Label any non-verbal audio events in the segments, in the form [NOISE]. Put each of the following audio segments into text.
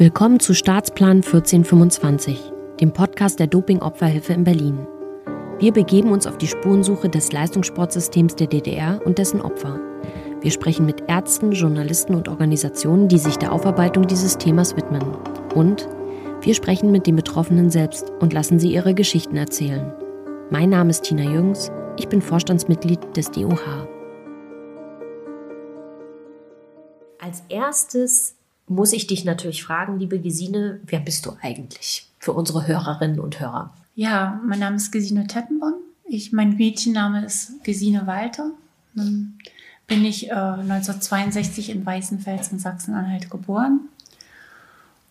Willkommen zu Staatsplan 1425, dem Podcast der Doping-Opferhilfe in Berlin. Wir begeben uns auf die Spurensuche des Leistungssportsystems der DDR und dessen Opfer. Wir sprechen mit Ärzten, Journalisten und Organisationen, die sich der Aufarbeitung dieses Themas widmen. Und wir sprechen mit den Betroffenen selbst und lassen sie ihre Geschichten erzählen. Mein Name ist Tina Jüngs, ich bin Vorstandsmitglied des DOH. Als erstes muss ich dich natürlich fragen, liebe Gesine, wer bist du eigentlich für unsere Hörerinnen und Hörer? Ja, mein Name ist Gesine Tettenborn. Ich, mein Mädchenname ist Gesine Walter. Dann bin ich äh, 1962 in Weißenfels in Sachsen-Anhalt geboren.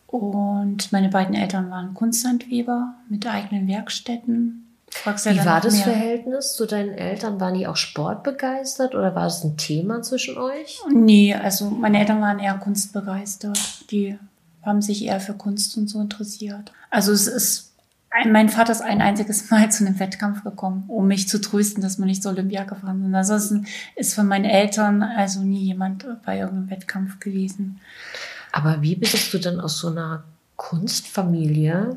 Und meine beiden Eltern waren Kunsthandweber mit eigenen Werkstätten wie war das mehr. Verhältnis zu deinen Eltern? Waren die auch sportbegeistert oder war das ein Thema zwischen euch? Nee, also meine Eltern waren eher kunstbegeistert. Die haben sich eher für Kunst und so interessiert. Also es ist, mein Vater ist ein einziges Mal [LAUGHS] zu einem Wettkampf gekommen, um mich zu trösten, dass wir nicht zur Olympia gefahren sind. Ansonsten ist für meine Eltern also nie jemand bei irgendeinem Wettkampf gewesen. Aber wie bist du dann aus so einer Kunstfamilie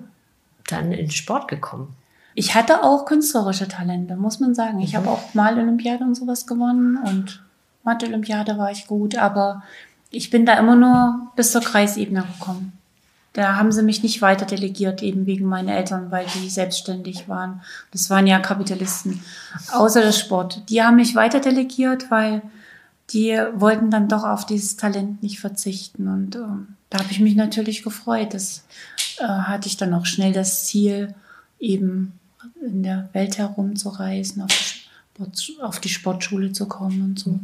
dann in Sport gekommen? Ich hatte auch künstlerische Talente, muss man sagen. Ich mhm. habe auch mal Olympiade und sowas gewonnen und Mathe-Olympiade war ich gut, aber ich bin da immer nur bis zur Kreisebene gekommen. Da haben sie mich nicht weiter delegiert, eben wegen meinen Eltern, weil die selbstständig waren. Das waren ja Kapitalisten. Außer der Sport. Die haben mich weiter delegiert, weil die wollten dann doch auf dieses Talent nicht verzichten. Und äh, da habe ich mich natürlich gefreut. Das äh, hatte ich dann auch schnell das Ziel, eben in der Welt herumzureisen, auf die, auf die Sportschule zu kommen und so.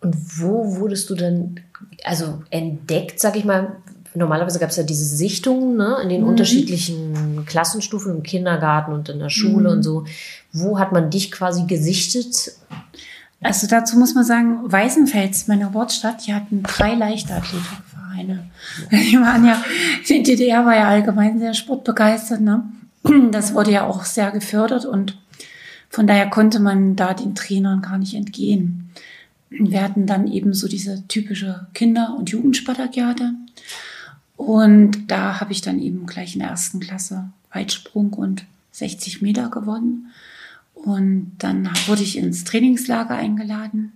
Und wo wurdest du denn, also entdeckt, sag ich mal, normalerweise gab es ja diese Sichtungen ne, in den mhm. unterschiedlichen Klassenstufen im Kindergarten und in der Schule mhm. und so. Wo hat man dich quasi gesichtet? Also dazu muss man sagen, Weißenfels, meine Geburtsstadt, die hatten drei Leichtathletikvereine. [LAUGHS] Die waren ja, die DDR war ja allgemein sehr sportbegeistert, ne? Das wurde ja auch sehr gefördert und von daher konnte man da den Trainern gar nicht entgehen. Wir hatten dann eben so diese typische Kinder- und Jugendspartakiade. Und da habe ich dann eben gleich in der ersten Klasse Weitsprung und 60 Meter gewonnen. Und dann wurde ich ins Trainingslager eingeladen.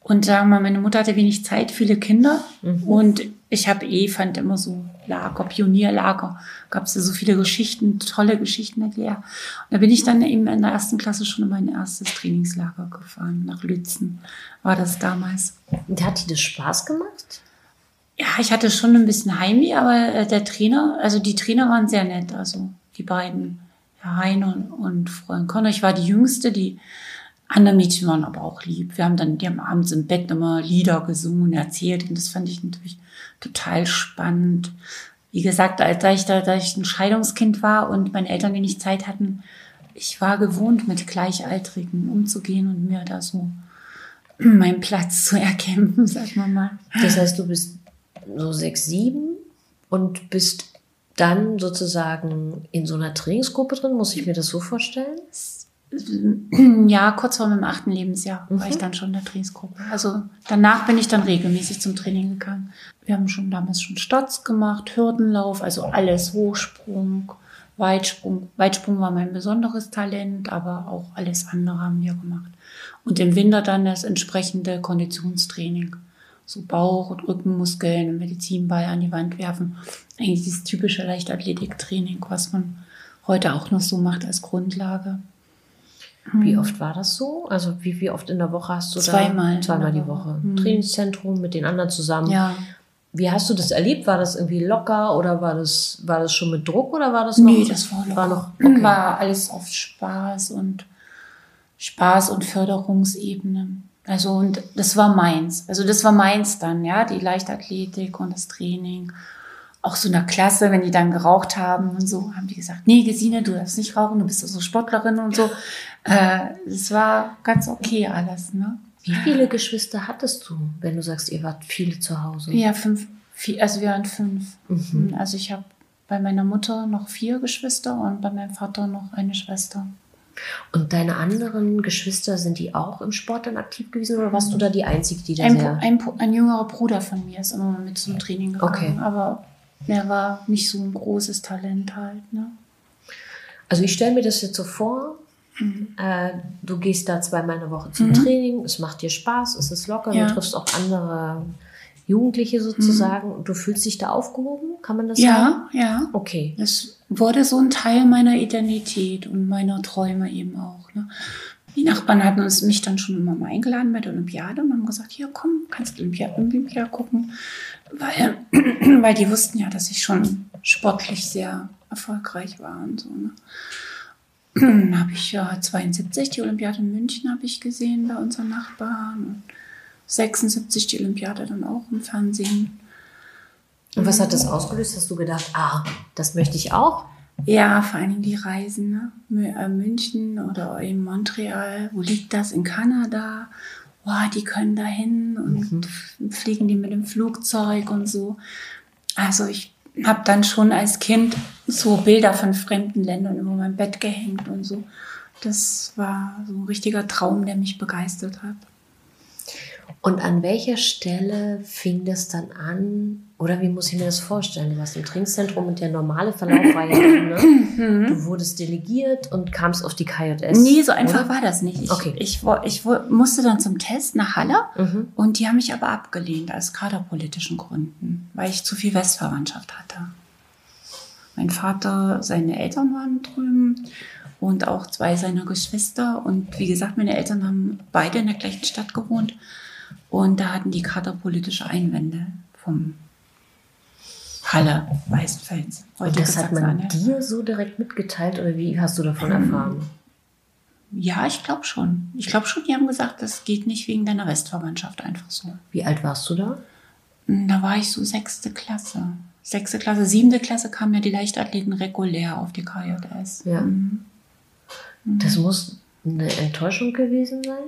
Und da meine Mutter hatte wenig Zeit, viele Kinder. Mhm. Und ich habe eh, fand immer so Lager, Pionierlager, gab es ja so viele Geschichten, tolle Geschichten erklärt. Und da bin ich dann eben in der ersten Klasse schon in mein erstes Trainingslager gefahren, nach Lützen war das damals. Und hat dir das Spaß gemacht? Ja, ich hatte schon ein bisschen Heimweh, aber äh, der Trainer, also die Trainer waren sehr nett, also die beiden, Herr Hein und, und Freund Conner. Ich war die Jüngste, die andere Mädchen waren aber auch lieb. Wir haben dann, die haben abends im Bett immer Lieder gesungen erzählt und das fand ich natürlich total spannend. Wie gesagt, als ich da, da ich ein Scheidungskind war und meine Eltern wenig Zeit hatten, ich war gewohnt, mit Gleichaltrigen umzugehen und mir da so [CLEARS THROAT] meinen Platz zu erkämpfen, [LAUGHS] sag mal mal. Das heißt, du bist so sechs, sieben und bist dann sozusagen in so einer Trainingsgruppe drin, muss ich mir das so vorstellen? Ja, kurz vor meinem achten Lebensjahr mhm. war ich mhm. dann schon in der Trainingsgruppe. Also danach bin ich dann regelmäßig zum Training gegangen. Wir haben schon damals schon Stotz gemacht, Hürdenlauf, also alles, Hochsprung, Weitsprung. Weitsprung war mein besonderes Talent, aber auch alles andere haben wir gemacht. Und im Winter dann das entsprechende Konditionstraining. So Bauch- und Rückenmuskeln, Medizinball an die Wand werfen. Eigentlich dieses typische Leichtathletiktraining, was man heute auch noch so macht als Grundlage. Wie mhm. oft war das so? Also wie, wie oft in der Woche hast du Zweimal da? Zweimal die Woche. Mhm. Trainingszentrum mit den anderen zusammen. Ja. Wie hast du das erlebt? War das irgendwie locker oder war das, war das schon mit Druck oder war das noch? Nee, das war locker. War, noch, okay. war alles auf Spaß und Spaß und Förderungsebene. Also und das war meins. Also das war meins dann, ja, die Leichtathletik und das Training auch so einer Klasse, wenn die dann geraucht haben und so, haben die gesagt, nee, Gesine, du darfst nicht rauchen, du bist so Sportlerin und so. Äh, es war ganz okay alles, ne? Wie viele Geschwister hattest du, wenn du sagst, ihr wart viele zu Hause? Ja, fünf. Vier, also wir waren fünf. Mhm. Also ich habe bei meiner Mutter noch vier Geschwister und bei meinem Vater noch eine Schwester. Und deine anderen Geschwister, sind die auch im Sport dann aktiv gewesen oder warst du da die Einzige, die da ein, ein, ein, jüngerer Bruder von mir ist immer mit zum Training gegangen. Okay. Aber er war nicht so ein großes Talent halt. Ne? Also ich stelle mir das jetzt so vor, mhm. äh, du gehst da zweimal in der Woche zum mhm. Training, es macht dir Spaß, es ist locker, ja. du triffst auch andere Jugendliche sozusagen mhm. und du fühlst dich da aufgehoben, kann man das ja, sagen? Ja, ja. Okay. Das wurde so ein Teil meiner Identität und meiner Träume eben auch. Ne? Die Nachbarn hatten uns mich dann schon immer mal eingeladen bei der Olympiade und haben gesagt, hier komm, kannst Olympia, Olympia gucken. Weil, [CLEARS THROAT] weil die wussten ja, dass ich schon sportlich sehr erfolgreich war und so. Ne? [CLEARS THROAT] Dann habe ich ja 72 die Olympiade in München habe ich gesehen bei unseren Nachbarn. Und 76 die Olympiade dann auch im Fernsehen. Und was hat das ausgelöst? Hast du gedacht, ah, das möchte ich auch? Ja, vor allen Dingen die Reisen, ne? Äh, München oder in Montreal. Wo liegt das? In Kanada. Boah, die können da hin und mhm. fliegen die mit dem Flugzeug und so. Also ich habe dann schon als Kind so Bilder von fremden Ländern über mein Bett gehängt und so. Das war so ein richtiger Traum, der mich begeistert hat. Und an welcher Stelle fing das dann an? Oder wie muss ich mir das vorstellen? Du warst im Trainingszentrum und der normale Verlauf war ja, ne? Mhm. du wurdest delegiert und kamst auf die KJS. Nee, so einfach oder? war das nicht. Ich, okay. ich, ich, ich, musste dann zum Test nach Halle mhm. und die haben mich aber abgelehnt aus kaderpolitischen Gründen, weil ich zu viel Westverwandtschaft hatte. Mein Vater, seine Eltern waren drüben und auch zwei seiner Geschwister. Und wie gesagt, meine Eltern haben beide in der gleichen Stadt gewohnt. Und da hatten die Kater politische Einwände vom Halle Weißenfels. Und das hat man dir so direkt mitgeteilt oder wie hast du davon hm. erfahren? Ja, ich glaube schon. Ich glaube schon, die haben gesagt, das geht nicht wegen deiner Westverwandtschaft einfach so. Wie alt warst du da? Hm, da war ich so sechste Klasse. Sechste Klasse, siebte Klasse kamen ja die Leichtathleten regulär auf die KJS. Ja. Mhm. Das muss eine Enttäuschung gewesen sein?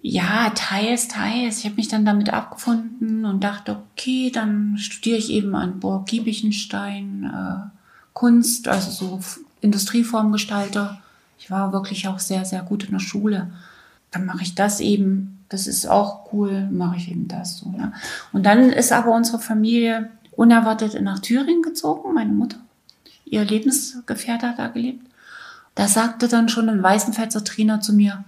Ja, teils, teils. Ich habe mich dann damit abgefunden und dachte, okay, dann studiere ich eben an Burg Giebichenstein äh, Kunst, also so Industrieformgestalter. Ich war wirklich auch sehr, sehr gut in der Schule. Dann mache ich das eben. Das ist auch cool, mache ich eben das so. Ne? Und dann ist aber unsere Familie unerwartet nach Thüringen gezogen, meine Mutter. Ihr Lebensgefährte hat da gelebt. Da sagte dann schon ein Weißenfelser Trainer zu mir,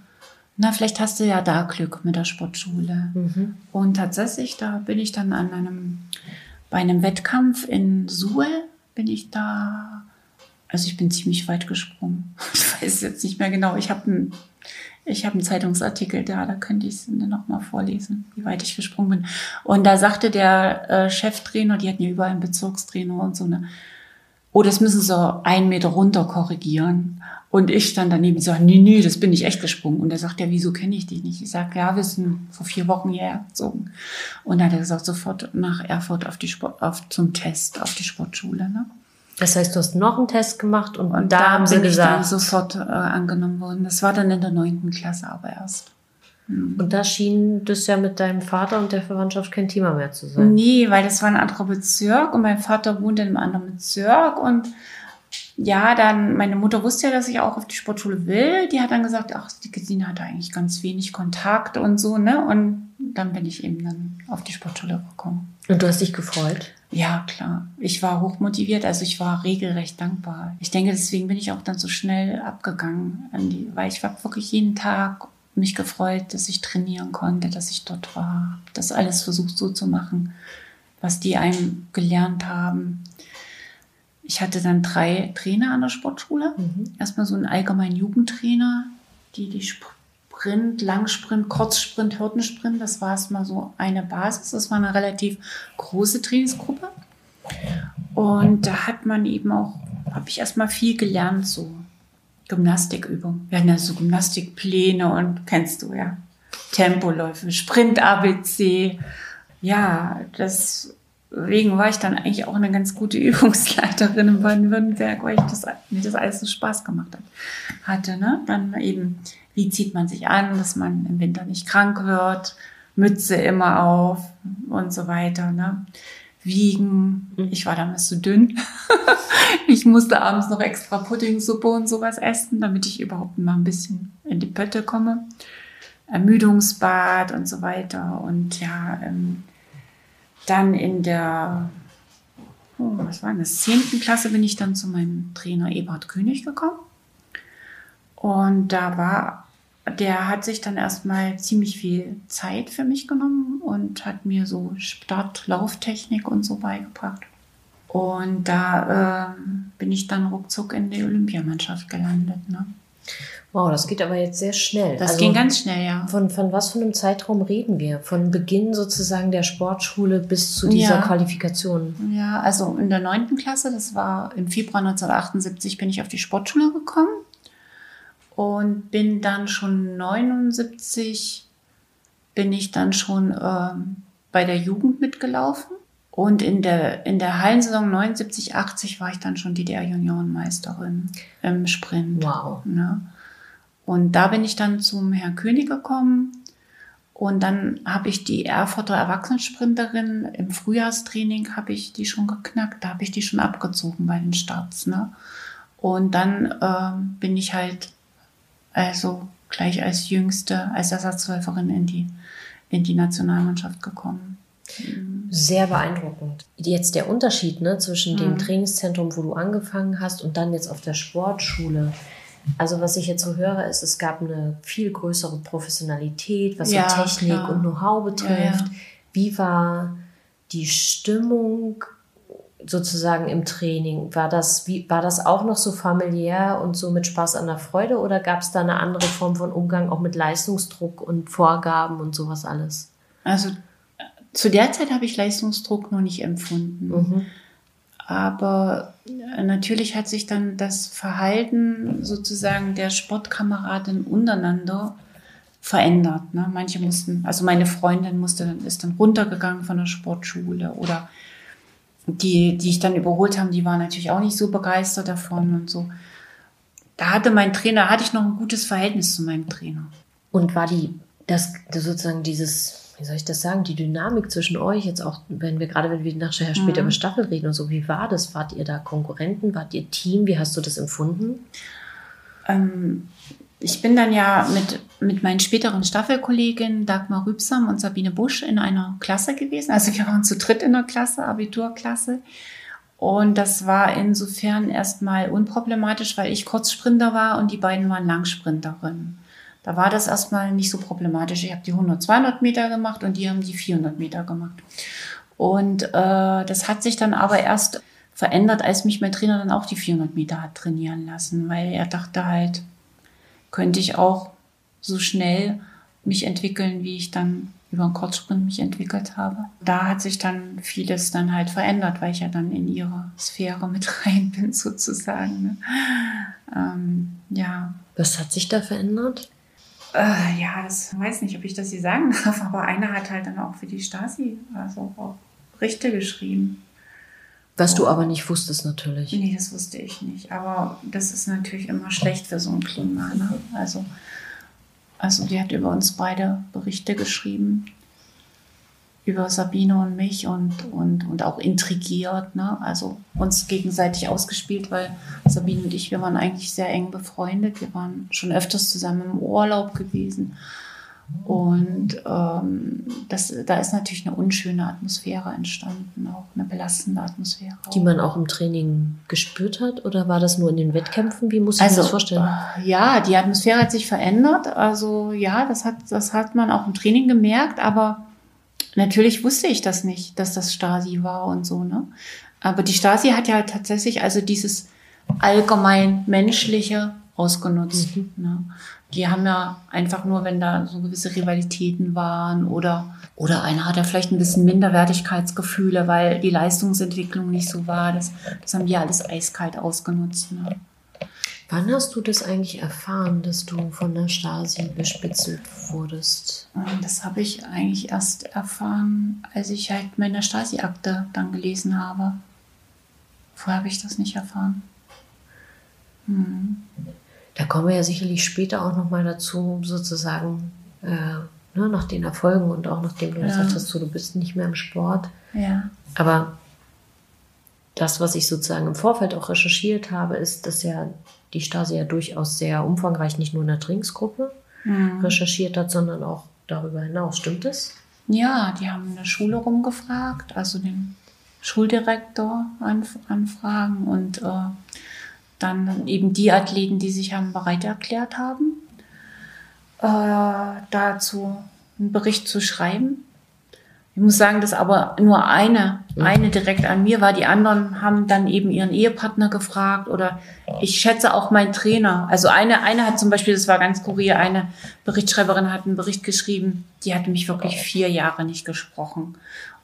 na, vielleicht hast du ja da Glück mit der Sportschule. Mhm. Und tatsächlich, da bin ich dann an einem, bei einem Wettkampf in Suhl, bin ich da, also ich bin ziemlich weit gesprungen. [LAUGHS] Ich weiß jetzt nicht mehr genau. Ich habe einen, ich einen Zeitungsartikel da, da könnte ich es noch mal vorlesen, wie weit ich gesprungen bin. Und da sagte der äh, Cheftrainer, die hatten ja überall einen Bezirkstrainer und so, ne, oh, das müssen sie einen Meter runter korrigieren. Und ich stand daneben und sage, nee, nee, das bin ich echt gesprungen. Und er sagt, ja, wieso kenne ich dich nicht? Ich sage, ja, wir sind vor vier Wochen hierher gezogen. Und dann hat er gesagt, sofort nach Erfurt auf die Sport, auf, zum Test, auf die Sportschule. Ne? Das heißt, du hast noch einen Test gemacht und, und da, da haben sie gesagt. dann sofort äh, angenommen worden. Das war dann in der neunten Klasse aber erst. Hm. Und da schien das ja mit deinem Vater und der Verwandtschaft kein Thema mehr zu sein. Nee, weil das war ein anderer Bezirk und mein Vater wohnte in einem anderen Bezirk und ja, dann, meine Mutter wusste ja, dass ich auch auf die Sportschule will. Die hat dann gesagt, ach, die Gesine hat eigentlich ganz wenig Kontakt und so, ne? Und dann bin ich eben dann auf die Sportschule gekommen. Und du hast dich gefreut? Ja, klar. Ich war hochmotiviert, also ich war regelrecht dankbar. Ich denke, deswegen bin ich auch dann so schnell abgegangen, die, weil ich war wirklich jeden Tag mich gefreut, dass ich trainieren konnte, dass ich dort war, das alles versucht so zu machen, was die einem gelernt haben ich hatte dann drei Trainer an der Sportschule. Mhm. Erstmal so einen allgemeinen Jugendtrainer, die die Sprint, Langsprint, Kurzsprint, Hürdensprint, das war erstmal so eine Basis. Das war eine relativ große Trainingsgruppe. Und da hat man eben auch, habe ich erstmal viel gelernt, so Gymnastikübungen. Wir hatten ja so Gymnastikpläne und kennst du ja. Tempoläufe, Sprint ABC. Ja, Deswegen war ich dann eigentlich auch eine ganz gute [LAUGHS] Übungsleiterin in Baden-Württemberg, weil ich das, mir das alles so Spaß gemacht hat, hatte. Ne? Dann eben, wie zieht man sich an, dass man im Winter nicht krank wird, Mütze immer auf und so weiter. Ne? Wiegen, mhm. ich war damals zu dünn. [LAUGHS] ich musste abends noch extra Puddingsuppe und sowas essen, damit ich überhaupt mal ein bisschen in die Pötte komme. Ermüdungsbad und so weiter. Und ja, ähm, dann in der oh, was war das? Zehnten Klasse bin ich dann zu meinem Trainer Eberhard König gekommen. Und da war, der hat sich dann erstmal ziemlich viel Zeit für mich genommen und hat mir so Start-Lauftechnik und so beigebracht. Und da äh, bin ich dann ruckzuck in die Olympiamannschaft gelandet. Ne? Wow, das geht aber jetzt sehr schnell. Das also ging ganz schnell, ja. Von, von was für einem Zeitraum reden wir? Von Beginn sozusagen der Sportschule bis zu dieser ja. Qualifikation? Ja, also in der neunten Klasse, das war im Februar 1978, bin ich auf die Sportschule gekommen und bin dann schon 79, bin ich dann schon ähm, bei der Jugend mitgelaufen. Und in der, in der Hallensaison 79, 80 war ich dann schon DDR-Juniorenmeisterin im Sprint. Wow. Ne? Und da bin ich dann zum Herrn König gekommen. Und dann habe ich die Erfurter Erwachsenensprinterin im Frühjahrstraining habe ich die schon geknackt. Da habe ich die schon abgezogen bei den Starts. Ne? Und dann äh, bin ich halt also gleich als Jüngste, als Ersatzläuferin in die, in die Nationalmannschaft gekommen. Sehr beeindruckend. Jetzt der Unterschied ne, zwischen mhm. dem Trainingszentrum, wo du angefangen hast, und dann jetzt auf der Sportschule. Also was ich jetzt so höre, ist, es gab eine viel größere Professionalität, was ja, so Technik klar. und Know-how betrifft. Ja, ja. Wie war die Stimmung sozusagen im Training? War das, wie, war das auch noch so familiär und so mit Spaß an der Freude oder gab es da eine andere Form von Umgang auch mit Leistungsdruck und Vorgaben und sowas alles? Also zu der Zeit habe ich Leistungsdruck noch nicht empfunden. Mhm. Aber äh, natürlich hat sich dann das Verhalten sozusagen der Sportkameraden untereinander verändert. Ne? Manche mussten, also meine Freundin musste, ist dann runtergegangen von der Sportschule oder die, die ich dann überholt haben, die waren natürlich auch nicht so begeistert davon und so. Da hatte mein Trainer, hatte ich noch ein gutes Verhältnis zu meinem Trainer. Und war die, das, das sozusagen dieses, wie soll ich das sagen, die Dynamik zwischen euch jetzt auch, wenn wir gerade, wenn wir nachher später mhm. über Staffel reden und so, wie war das? Wart ihr da Konkurrenten? Wart ihr Team? Wie hast du das empfunden? Ähm, ich bin dann ja mit, mit meinen späteren Staffelkolleginnen Dagmar Rübsam und Sabine Busch in einer Klasse gewesen. Also wir waren zu dritt in der Klasse, Abiturklasse. Und das war insofern erstmal unproblematisch, weil ich Kurzsprinter war und die beiden waren Langsprinterinnen. Da war das erstmal nicht so problematisch. Ich habe die 100, 200 Meter gemacht und die haben die 400 Meter gemacht. Und äh, das hat sich dann aber erst verändert, als mich mein Trainer dann auch die 400 Meter hat trainieren lassen, weil er dachte halt, könnte ich auch so schnell mich entwickeln, wie ich dann über einen Kurzsprint mich entwickelt habe. Da hat sich dann vieles dann halt verändert, weil ich ja dann in ihre Sphäre mit [LAUGHS] rein bin sozusagen. Ne? Ähm, ja. Was hat sich da verändert? Äh, ja, das weiß nicht, ob ich das hier sagen darf, aber einer hat halt dann auch für die Stasi also auch Berichte geschrieben. Was du aber nicht wusstest natürlich. Nee, das wusste ich nicht. Aber das ist natürlich immer schlecht für so ein Klima. Ne? Also, also die hat über uns beide Berichte geschrieben. Über Sabine und mich und, und, und auch intrigiert. Ne? Also uns gegenseitig ausgespielt, weil Sabine und ich, wir waren eigentlich sehr eng befreundet. Wir waren schon öfters zusammen im Urlaub gewesen. Und ähm, das, da ist natürlich eine unschöne Atmosphäre entstanden, auch eine belastende Atmosphäre. Die man auch im Training gespürt hat oder war das nur in den Wettkämpfen? Wie muss ich also, mir das vorstellen? Äh, ja, die Atmosphäre hat sich verändert. Also ja, das hat, das hat man auch im Training gemerkt, aber natürlich wusste ich das nicht, dass das Stasi war und so. Ne? Aber die Stasi hat ja tatsächlich also dieses allgemein menschliche ausgenutzt. Mhm. Ne? Die haben ja einfach nur, wenn da so gewisse Rivalitäten waren oder, oder einer hat ja vielleicht ein bisschen Minderwertigkeitsgefühle, weil die Leistungsentwicklung nicht so war. Das, das haben die alles eiskalt ausgenutzt. Ne? Wann hast du das eigentlich erfahren, dass du von der Stasi bespitzelt wurdest? Das habe ich eigentlich erst erfahren, als ich halt meine Stasi-Akte dann gelesen habe. Vorher habe ich das nicht erfahren. Hm. Da kommen wir ja sicherlich später auch nochmal dazu, sozusagen äh, ne, nach den Erfolgen und auch nachdem du ja. gesagt hast, so, du bist nicht mehr im Sport. Ja. Aber das, was ich sozusagen im Vorfeld auch recherchiert habe, ist, dass ja die Stasi ja durchaus sehr umfangreich nicht nur in der Trinksgruppe mhm. recherchiert hat, sondern auch darüber hinaus. Stimmt das? Ja, die haben in der Schule rumgefragt, also den Schuldirektor anfragen und äh, dann eben die Athleten, die sich haben bereit erklärt haben, äh, dazu einen Bericht zu schreiben. Ich muss sagen, dass aber nur eine, eine direkt an mir war. Die anderen haben dann eben ihren Ehepartner gefragt oder ich schätze auch meinen Trainer. Also eine, eine hat zum Beispiel, das war ganz kurier, eine Berichtschreiberin hat einen Bericht geschrieben, die hatte mich wirklich vier Jahre nicht gesprochen.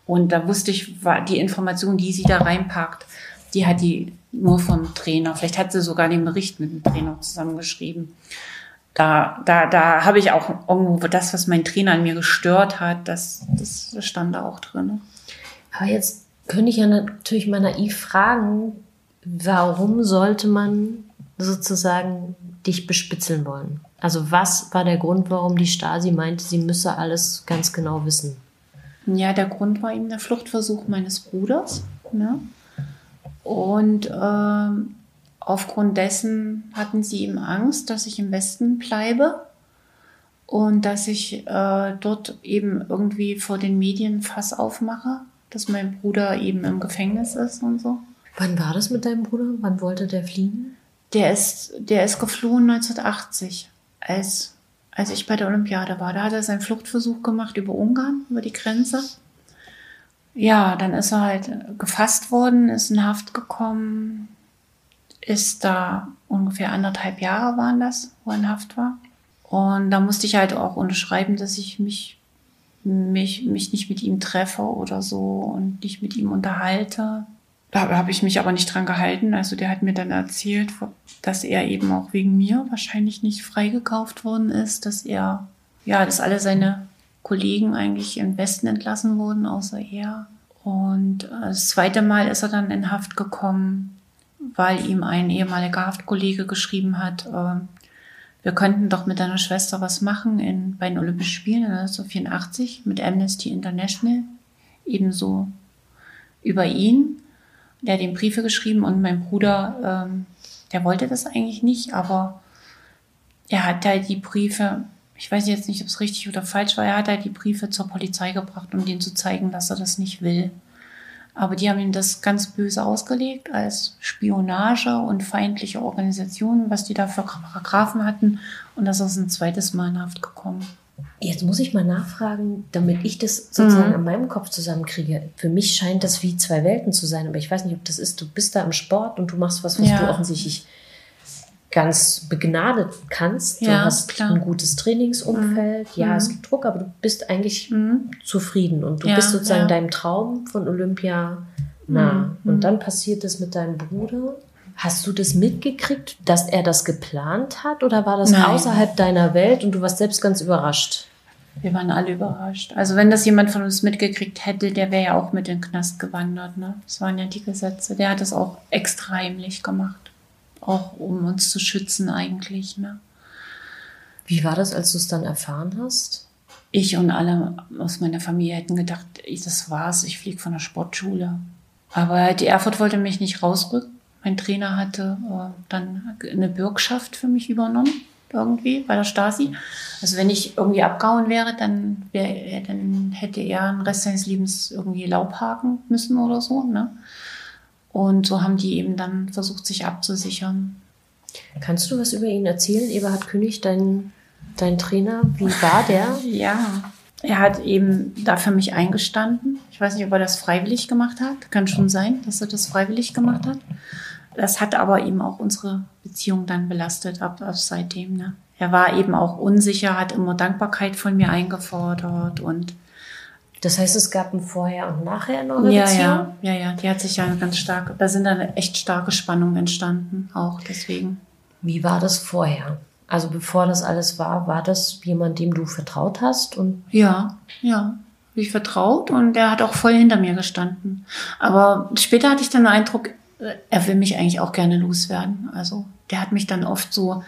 Und da wusste ich, war die Information, die sie da reinpackt, die hat die nur vom Trainer. Vielleicht hat sie sogar den Bericht mit dem Trainer zusammengeschrieben da, da, da habe ich auch irgendwo das, was mein Trainer an mir gestört hat, das, das stand da auch drin. Aber jetzt könnte ich ja natürlich mal naiv fragen, warum sollte man sozusagen dich bespitzeln wollen? Also was war der Grund, warum die Stasi meinte, sie müsse alles ganz genau wissen? Ja, der Grund war eben der Fluchtversuch meines Bruders. Ne? Und ähm, Aufgrund dessen hatten sie ihm Angst, dass ich im Westen bleibe und dass ich äh, dort eben irgendwie vor den Medien Fass aufmache, dass mein Bruder eben im Gefängnis ist und so. Wann war das mit deinem Bruder? Wann wollte der fliehen? Der ist, der ist geflohen 1980, als, als ich bei der Olympiade war. Da hat er seinen Fluchtversuch gemacht über Ungarn, über die Grenze. Ja, dann ist er halt gefasst worden, ist in Haft gekommen, ist da ungefähr anderthalb Jahre waren das, wo er in Haft war. Und da musste ich halt auch unterschreiben, dass ich mich, mich, mich nicht mit ihm treffe oder so und nicht mit ihm unterhalte. Da habe ich mich aber nicht dran gehalten. Also der hat mir dann erzählt, dass er eben auch wegen mir wahrscheinlich nicht freigekauft worden ist, dass er, ja, dass alle seine Kollegen eigentlich im Westen entlassen wurden, außer er. Und das zweite Mal ist er dann in Haft gekommen weil ihm ein ehemaliger Haftkollege geschrieben hat, äh, wir könnten doch mit deiner Schwester was machen in, bei den Olympischen Spielen 1984 mit Amnesty International, ebenso über ihn. Der hat ihm Briefe geschrieben und mein Bruder, ähm, der wollte das eigentlich nicht, aber er hat halt die Briefe, ich weiß jetzt nicht, ob es richtig oder falsch war, er hat halt die Briefe zur Polizei gebracht, um denen zu zeigen, dass er das nicht will. Aber die haben ihm das ganz böse ausgelegt als Spionage und feindliche Organisation, was die da für Paragraphen hatten. Und das ist ein zweites Mal in Haft gekommen. Jetzt muss ich mal nachfragen, damit ich das sozusagen mhm. in meinem Kopf zusammenkriege. Für mich scheint das wie zwei Welten zu sein, aber ich weiß nicht, ob das ist. Du bist da im Sport und du machst was, was ja. du offensichtlich ganz begnadet kannst. Du ja, hast klar. ein gutes Trainingsumfeld. Mhm. Ja, es gibt Druck, aber du bist eigentlich mhm. zufrieden und du ja, bist sozusagen ja. deinem Traum von Olympia nah. Mhm. Und dann passiert es mit deinem Bruder. Hast du das mitgekriegt, dass er das geplant hat oder war das Nein. außerhalb deiner Welt und du warst selbst ganz überrascht? Wir waren alle überrascht. Also wenn das jemand von uns mitgekriegt hätte, der wäre ja auch mit in den Knast gewandert. Ne? Das waren ja die Gesetze. Der hat das auch extra heimlich gemacht auch um uns zu schützen eigentlich. Ne? Wie war das, als du es dann erfahren hast? Ich und alle aus meiner Familie hätten gedacht, das war's, ich fliege von der Sportschule. Aber die Erfurt wollte mich nicht rausrücken. Mein Trainer hatte äh, dann eine Bürgschaft für mich übernommen, irgendwie bei der Stasi. Also wenn ich irgendwie abgehauen wäre, dann, wär, dann hätte er den Rest seines Lebens irgendwie Laub haken müssen oder so. Ne? Und so haben die eben dann versucht, sich abzusichern. Kannst du was über ihn erzählen, Eberhard König, dein, dein Trainer? Wie war der? [LAUGHS] Ja, er hat eben da für mich eingestanden. Ich weiß nicht, ob er das freiwillig gemacht hat. Kann schon sein, dass er das freiwillig gemacht hat. Das hat aber eben auch unsere Beziehung dann belastet ab, ab seitdem. Ne? Er war eben auch unsicher, hat immer Dankbarkeit von mir eingefordert und das heißt, es gab ein Vorher und Nachher in eurer ja, Beziehung? Ja, ja, ja, die hat sich ja ganz stark, da sind dann echt starke Spannungen entstanden, auch deswegen. Wie war das vorher? Also bevor das alles war, war das jemand, dem du vertraut hast? Und ja, ja, ich vertraut und der hat auch voll hinter mir gestanden. Aber später hatte ich dann den Eindruck, er will mich eigentlich auch gerne loswerden. Also der hat mich dann oft so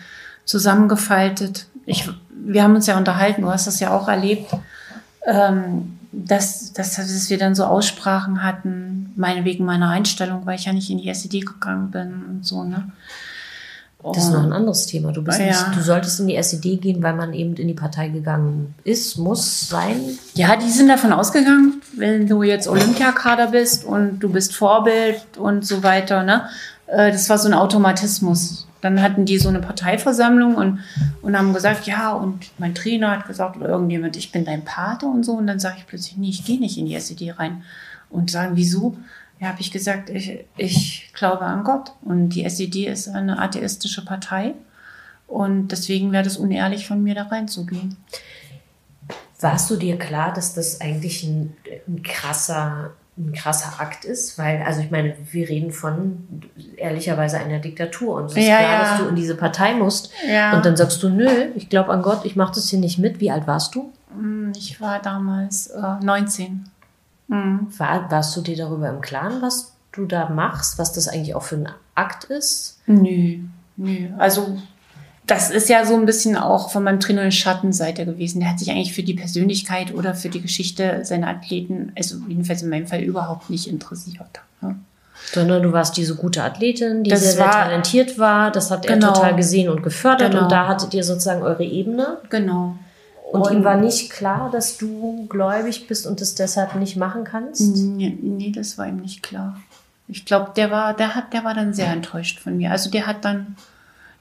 zusammengefaltet. Ich, wir haben uns ja unterhalten, du hast das ja auch erlebt. Ähm, dass, dass, dass wir dann so Aussprachen hatten, meine, wegen meiner Einstellung, weil ich ja nicht in die SED gegangen bin und so, ne? Das ist noch ein anderes Thema. Du, bist Ja. nicht, du solltest in die SED gehen, weil man eben in die Partei gegangen ist, muss, sein. Ja, die sind davon ausgegangen, wenn du jetzt Olympiakader bist und du bist Vorbild und so weiter, ne? Äh, Das war so ein Automatismus. Dann hatten die so eine Parteiversammlung und, und haben gesagt, ja, und mein Trainer hat gesagt, oder irgendjemand, ich bin dein Pate und so. Und dann sage ich plötzlich, nee, ich gehe nicht in die SED rein. Und sagen, wieso? Ja, habe ich gesagt, ich, ich glaube an Gott. Und die SED ist eine atheistische Partei. Und deswegen wäre das unehrlich von mir, da reinzugehen. Warst du dir klar, dass das eigentlich ein, ein krasser ein krasser Akt ist, weil, also ich meine, wir reden von ehrlicherweise einer Diktatur und es ist Ja, klar, ja. dass du in diese Partei musst Ja. und dann sagst du, nö, ich glaube an Gott, ich mache das hier nicht mit. Wie alt warst du? Hm, Ich war damals äh, 19. Mhm. War, warst du dir darüber im Klaren, was du da machst, was das eigentlich auch für ein Akt ist? Nö, nö. Also das ist ja so ein bisschen auch von meinem Trainer eine Schattenseite gewesen. Der hat sich eigentlich für die Persönlichkeit oder für die Geschichte seiner Athleten, also jedenfalls in meinem Fall, überhaupt nicht interessiert. Ne? Sondern du warst diese gute Athletin, die Das sehr, sehr war- talentiert war. Das hat er Genau. total gesehen und gefördert. Genau. Und da hattet ihr sozusagen eure Ebene. Genau. Und, ihm war nicht klar, dass du gläubig bist und das deshalb nicht machen kannst? Nee, nee, das war ihm nicht klar. Ich glaube, der war, der hat, der war dann sehr enttäuscht von mir. Also der hat dann,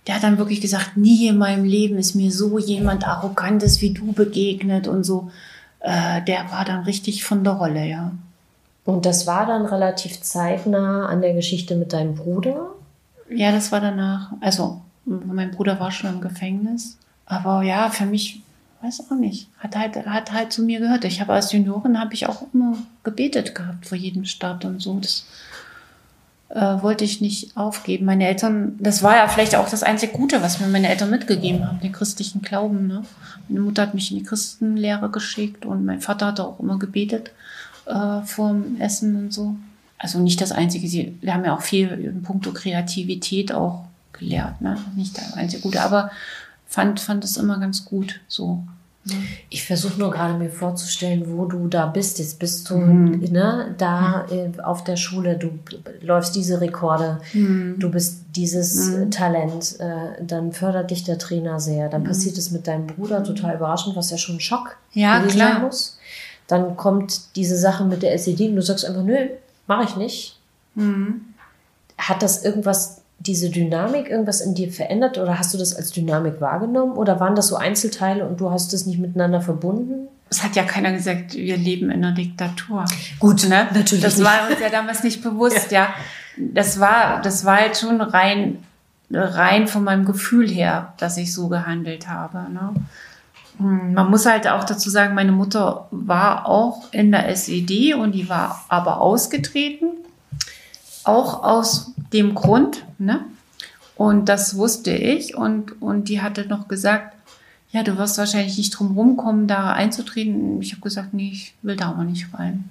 der hat dann wirklich gesagt, nie in meinem Leben ist mir so jemand Arrogantes wie du begegnet und so. Äh, der war dann richtig von der Rolle, ja. Und das war dann relativ zeitnah an der Geschichte mit deinem Bruder. Ja, das war danach. Also, mein Bruder war schon im Gefängnis. Aber ja, für mich, weiß auch nicht, hat halt, hat halt zu mir gehört. Ich habe als Juniorin habe ich auch immer gebetet gehabt vor jedem Start und so. Das äh, wollte ich nicht aufgeben. Meine Eltern, das war ja vielleicht auch das einzige Gute, was mir meine Eltern mitgegeben haben, den christlichen Glauben. Ne? Meine Mutter hat mich in die Christenlehre geschickt und mein Vater hat auch immer gebetet äh, vorm Essen und so. Also nicht das Einzige. Sie, wir haben ja auch viel in puncto Kreativität auch gelehrt. Ne? Nicht das einzige Gute, aber fand, fand es immer ganz gut so. Ich versuche nur gerade mir vorzustellen, wo du da bist. Jetzt bist du Mhm. ne, da äh, auf der Schule, du läufst diese Rekorde, Mhm. du bist dieses Talent, äh, dann fördert dich der Trainer sehr. Mhm. Dann passiert es mit deinem Bruder, total überraschend, was ja schon ein Schock Ja, klar. muss. Dann kommt diese Sache mit der SED und du sagst einfach, nö, mache ich nicht. Mhm. Hat das irgendwas, diese Dynamik, irgendwas in dir verändert oder hast du das als Dynamik wahrgenommen oder waren das so Einzelteile und du hast das nicht miteinander verbunden? Es hat ja keiner gesagt, wir leben in einer Diktatur. Gut, ne? natürlich Das nicht. war uns ja damals nicht bewusst, [LAUGHS] ja. Das war, das war halt schon rein, rein von meinem Gefühl her, dass ich so gehandelt habe. Ne? Hm, Man muss halt auch dazu sagen, meine Mutter war auch in der SED und die war aber ausgetreten. Auch aus dem Grund, ne? Und das wusste ich und, und die hatte noch gesagt, ja, du wirst wahrscheinlich nicht drum rumkommen, da einzutreten. Ich habe gesagt, nee, ich will da aber nicht rein.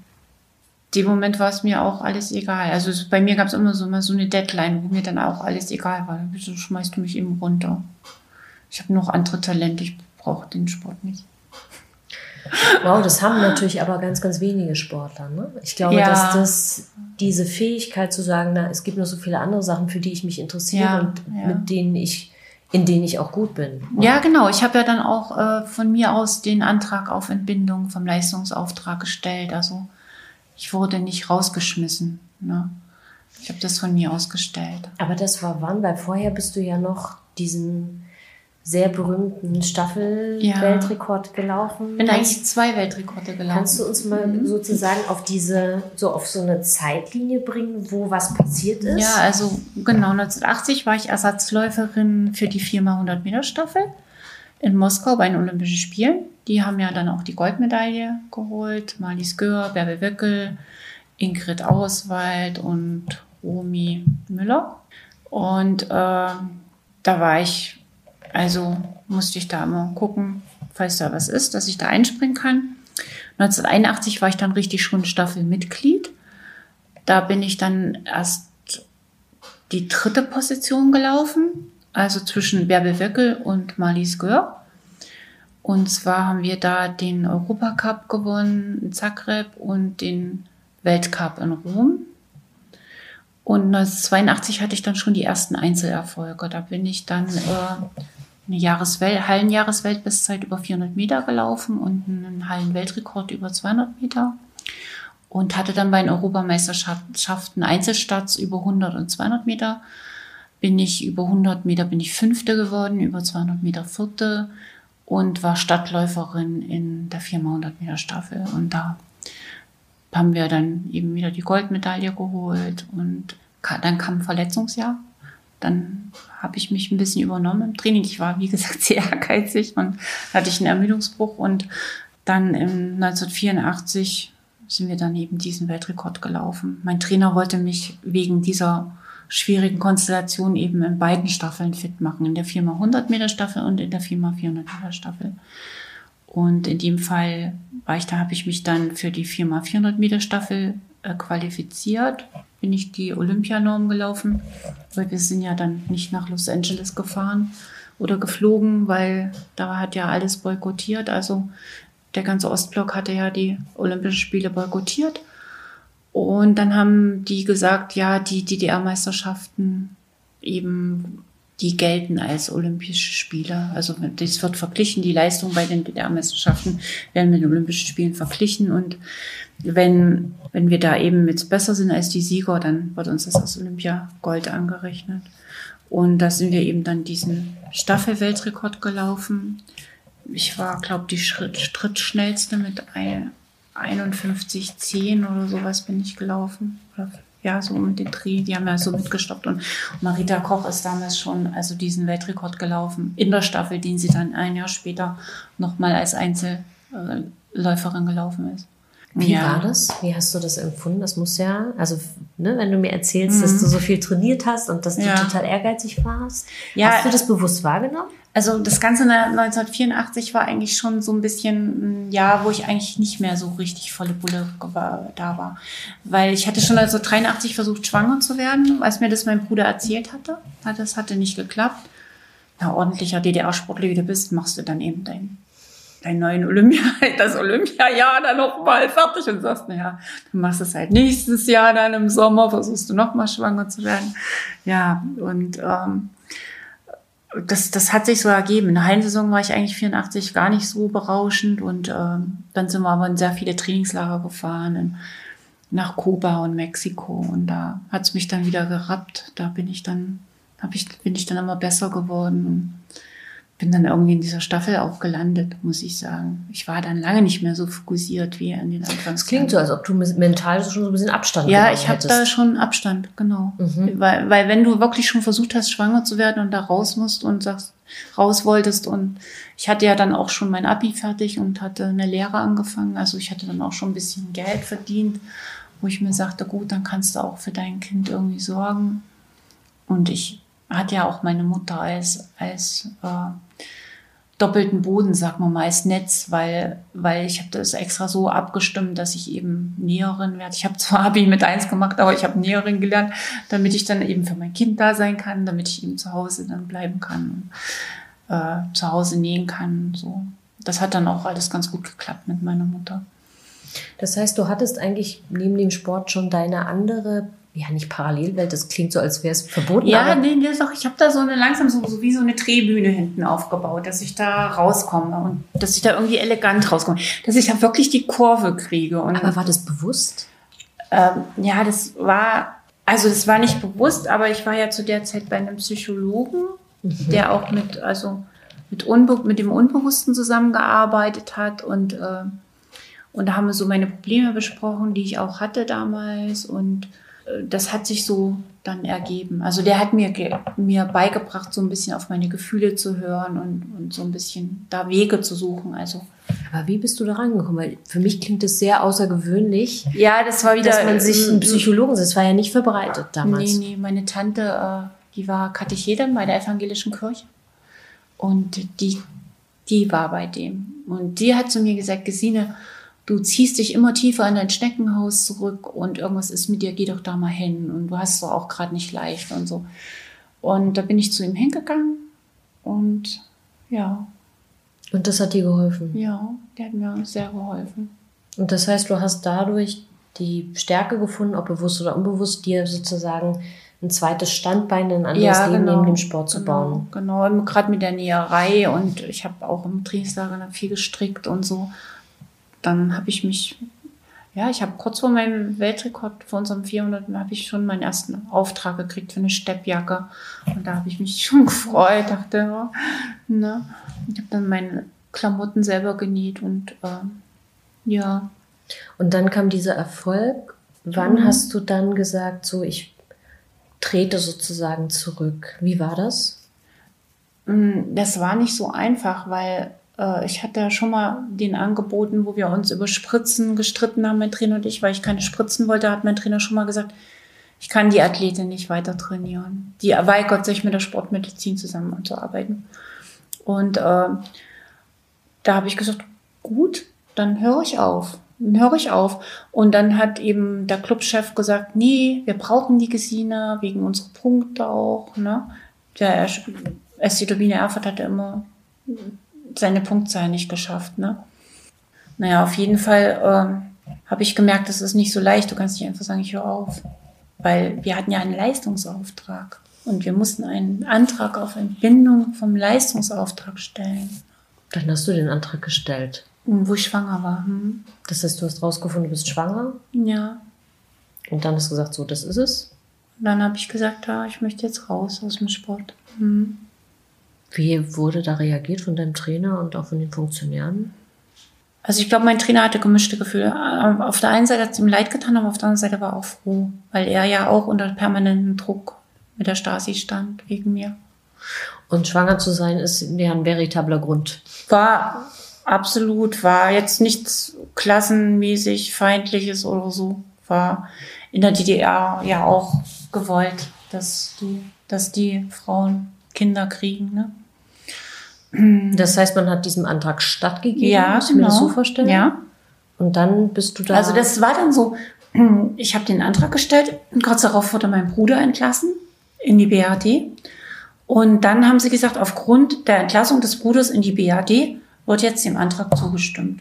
In dem Moment war es mir auch alles egal. Also es, bei mir gab es immer so immer so eine Deadline, wo mir dann auch alles egal war. Wieso schmeißt du mich eben runter? Ich habe noch andere Talente, ich brauche den Sport nicht. Wow, das haben natürlich aber ganz, ganz wenige Sportler. Ne? Ich glaube, Ja. dass das diese Fähigkeit zu sagen, na, es gibt noch so viele andere Sachen, für die ich mich interessiere Ja, und ja. mit denen ich, in denen ich auch gut bin. Ja, genau. Ich habe ja dann auch äh, von mir aus den Antrag auf Entbindung vom Leistungsauftrag gestellt. Also ich wurde nicht rausgeschmissen. Ne? Ich habe das von mir aus gestellt. Aber das war wann? Weil vorher bist du ja noch diesen sehr berühmten Staffel-Weltrekord gelaufen. Bin eigentlich zwei Weltrekorde gelaufen. Kannst du uns mal sozusagen auf diese, so auf so eine Zeitlinie bringen, wo was passiert ist? Ja, also genau, 1980 war ich Ersatzläuferin für die 4x100 Meter Staffel in Moskau bei den Olympischen Spielen. Die haben ja dann auch die Goldmedaille geholt. Marlies Gör, Bärbel Wöckel, Ingrid Auswald und Romy Müller. Und äh, da war ich, also musste ich da immer gucken, falls da was ist, dass ich da einspringen kann. 1981 war ich dann richtig schon Staffelmitglied. Da bin ich dann erst die dritte Position gelaufen, also zwischen Bärbel Wöckel und Marlies Gör. Und zwar haben wir da den Europacup gewonnen in Zagreb und den Weltcup in Rom. Und 1982 hatte ich dann schon die ersten Einzelerfolge. Da bin ich dann äh, eine Jahreswelt Hallenjahresweltbestzeit über 400 Meter gelaufen und einen Hallenweltrekord über 200 Meter. Und hatte dann bei den Europameisterschaften Einzelstarts über 100 und 200 Meter. Bin ich über 100 Meter bin ich Fünfte geworden, über 200 Meter Vierte und war Stadtläuferin in der 400 Meter Staffel. Und da haben wir dann eben wieder die Goldmedaille geholt und dann kam ein Verletzungsjahr. Dann habe ich mich ein bisschen übernommen im Training. Ich war, wie gesagt, [LAUGHS] sehr ehrgeizig und hatte ich einen Ermüdungsbruch. Und dann im 1984 sind wir dann eben diesen Weltrekord gelaufen. Mein Trainer wollte mich wegen dieser schwierigen Konstellation eben in beiden Staffeln fit machen, in der 4x100 Meter Staffel und in der 4x400 Meter Staffel. Und in dem Fall war ich, da habe ich mich dann für die 4x400 Meter Staffel äh, qualifiziert, bin ich die Olympianorm gelaufen, weil wir sind ja dann nicht nach Los Angeles gefahren oder geflogen, weil da hat ja alles boykottiert. Also der ganze Ostblock hatte ja die Olympischen Spiele boykottiert. Und dann haben die gesagt, ja, die DDR-Meisterschaften eben, die gelten als Olympische Spiele. Also das wird verglichen, die Leistung bei den DDR-Meisterschaften werden mit den Olympischen Spielen verglichen. Und wenn, wenn wir da eben jetzt besser sind als die Sieger, dann wird uns das als Olympia Gold angerechnet. Und da sind wir eben dann diesen Staffelweltrekord gelaufen. Ich war, glaube die Schritt, Schrittschnellste mit ein, 51,10 oder sowas bin ich gelaufen. Ja, so mit den Dreh, die haben ja so mitgestoppt. Und Marita Koch ist damals schon also diesen Weltrekord gelaufen in der Staffel, den sie dann ein Jahr später nochmal als Einzelläuferin gelaufen ist. Wie ja. war das? Wie hast du das empfunden? Das muss ja, also ne, wenn du mir erzählst, mhm. dass du so viel trainiert hast und dass du ja. total ehrgeizig warst, ja. hast du das bewusst wahrgenommen? Also das Ganze 1984 war eigentlich schon so ein bisschen ein Jahr, wo ich eigentlich nicht mehr so richtig volle Bulle da war. Weil ich hatte schon also 83 versucht, schwanger zu werden, als mir das mein Bruder erzählt hatte. Das hatte nicht geklappt. Na, ordentlicher DDR-Sportler wie du bist, machst du dann eben dein dein neuen Olympia, [LAUGHS] das Olympiajahr dann nochmal fertig und sagst, naja, du machst es halt nächstes Jahr dann im Sommer, versuchst du nochmal schwanger zu werden. Ja, und ähm, das, das hat sich so ergeben. In der Hallensaison war ich eigentlich 84 gar nicht so berauschend und ähm, dann sind wir aber in sehr viele Trainingslager gefahren, in, nach Kuba und Mexiko und da hat es mich dann wieder gerappt. Da bin ich dann, hab ich, bin ich dann immer besser geworden. Bin dann irgendwie in dieser Staffel auch gelandet, muss ich sagen. Ich war dann lange nicht mehr so fokussiert wie an den Anfangs. Es klingt so, als ob du mental schon so ein bisschen Abstand Ja, ich habe da schon Abstand, genau. Mhm. Weil, weil wenn du wirklich schon versucht hast, schwanger zu werden und da raus musst und sagst, raus wolltest und ich hatte ja dann auch schon mein Abi fertig und hatte eine Lehre angefangen. Also ich hatte dann auch schon ein bisschen Geld verdient, wo ich mir sagte, gut, dann kannst du auch für dein Kind irgendwie sorgen. Und ich hatte ja auch meine Mutter als, als äh, doppelten Boden, sag mal mal, als Netz, weil, weil ich habe das extra so abgestimmt, dass ich eben Näherin werde. Ich habe zwar [LAUGHS] Abi mit eins gemacht, aber ich habe Näherin gelernt, damit ich dann eben für mein Kind da sein kann, damit ich eben zu Hause dann bleiben kann, äh, zu Hause nähen kann. So, das hat dann auch alles ganz gut geklappt mit meiner Mutter. Das heißt, du hattest eigentlich neben dem Sport schon deine andere ja nicht Parallelwelt, das klingt so, als wäre es verboten. Ja, nee, nee, doch, ich habe da so eine langsam so, so wie so eine Drehbühne hinten aufgebaut, dass ich da rauskomme und dass ich da irgendwie elegant rauskomme, dass ich da wirklich die Kurve kriege. Und, aber war das bewusst? Ähm, ja, das war, also das war nicht bewusst, aber ich war ja zu der Zeit bei einem Psychologen, mhm. der auch mit, also mit, Unbe mit dem Unbewussten zusammengearbeitet hat und äh, und da haben wir so meine Probleme besprochen, die ich auch hatte damals und das hat sich so dann ergeben. Also der hat mir, mir beigebracht, so ein bisschen auf meine Gefühle zu hören und, und so ein bisschen da Wege zu suchen. Also aber wie bist du da rangekommen? Weil für mich klingt das sehr außergewöhnlich. Ja, das war wieder. Dass man sich einen Psychologen, das war ja nicht verbreitet damals. Nee, nee, meine Tante, äh, die war Katechetin bei der evangelischen Kirche. Und die, die war bei dem. Und die hat zu mir gesagt, Gesine, du ziehst dich immer tiefer in dein Schneckenhaus zurück und irgendwas ist mit dir, geh doch da mal hin und du hast es auch gerade nicht leicht und so. Und da bin ich zu ihm hingegangen und ja. Und das hat dir geholfen? Ja, der hat mir sehr geholfen. Und das heißt, du hast dadurch die Stärke gefunden, ob bewusst oder unbewusst, dir sozusagen ein zweites Standbein, ein anderes ja, Leben genau, neben dem Sport zu genau, bauen. Genau, gerade mit der Näherei und ich habe auch im Trainingslager viel gestrickt und so. Dann habe ich mich, ja, ich habe kurz vor meinem Weltrekord, vor unserem 400, habe ich schon meinen ersten Auftrag gekriegt für eine Steppjacke. Und da habe ich mich [LAUGHS] schon gefreut, dachte, ja, ne. Ich habe dann meine Klamotten selber genäht und äh, ja. Und dann kam dieser Erfolg. Wann mhm. hast du dann gesagt, so ich trete sozusagen zurück. Wie war das? Mm, das war nicht so einfach, weil ich hatte ja schon mal den angeboten, wo wir uns über Spritzen gestritten haben, mein Trainer und ich, weil ich keine Spritzen wollte, hat mein Trainer schon mal gesagt, ich kann die Athletin nicht weiter trainieren. Die erweigert sich mit der Sportmedizin zusammenzuarbeiten. Und äh, da habe ich gesagt, gut, dann höre ich auf dann höre ich auf. Und dann hat eben der Clubchef gesagt, nee, wir brauchen die Gesine wegen unserer Punkte auch. Ne? Der SC Turbine Erfurt hatte immer seine Punktzahl nicht geschafft. Ne? Naja, auf jeden Fall ähm, habe ich gemerkt, das ist nicht so leicht. Du kannst nicht einfach sagen, ich höre auf. Weil wir hatten ja einen Leistungsauftrag. Und wir mussten einen Antrag auf Entbindung vom Leistungsauftrag stellen. Dann hast du den Antrag gestellt. Wo ich schwanger war. Hm. Das heißt, du hast rausgefunden, du bist schwanger? Ja. Und dann hast du gesagt, so, das ist es? Und dann habe ich gesagt, ja, ich möchte jetzt raus aus dem Sport. Hm. Wie wurde da reagiert von deinem Trainer und auch von den Funktionären? Also ich glaube, mein Trainer hatte gemischte Gefühle. Auf der einen Seite hat es ihm leid getan, aber auf der anderen Seite war er auch froh, weil er ja auch unter permanentem Druck mit der Stasi stand, wegen mir. Und schwanger zu sein ist ja ein veritabler Grund. War absolut, war jetzt nichts klassenmäßig feindliches oder so. War in der DDR ja auch gewollt, dass die, dass die Frauen Kinder kriegen. Ne? Das heißt, man hat diesem Antrag stattgegeben, ja, muss ich genau. mir das so vorstellen? Ja. Und dann bist du da. Also das war dann so, [CLEARS THROAT] ich habe den Antrag gestellt und kurz darauf wurde mein Bruder entlassen in die BRD. Und dann haben sie gesagt, aufgrund der Entlassung des Bruders in die BRD wird jetzt dem Antrag zugestimmt.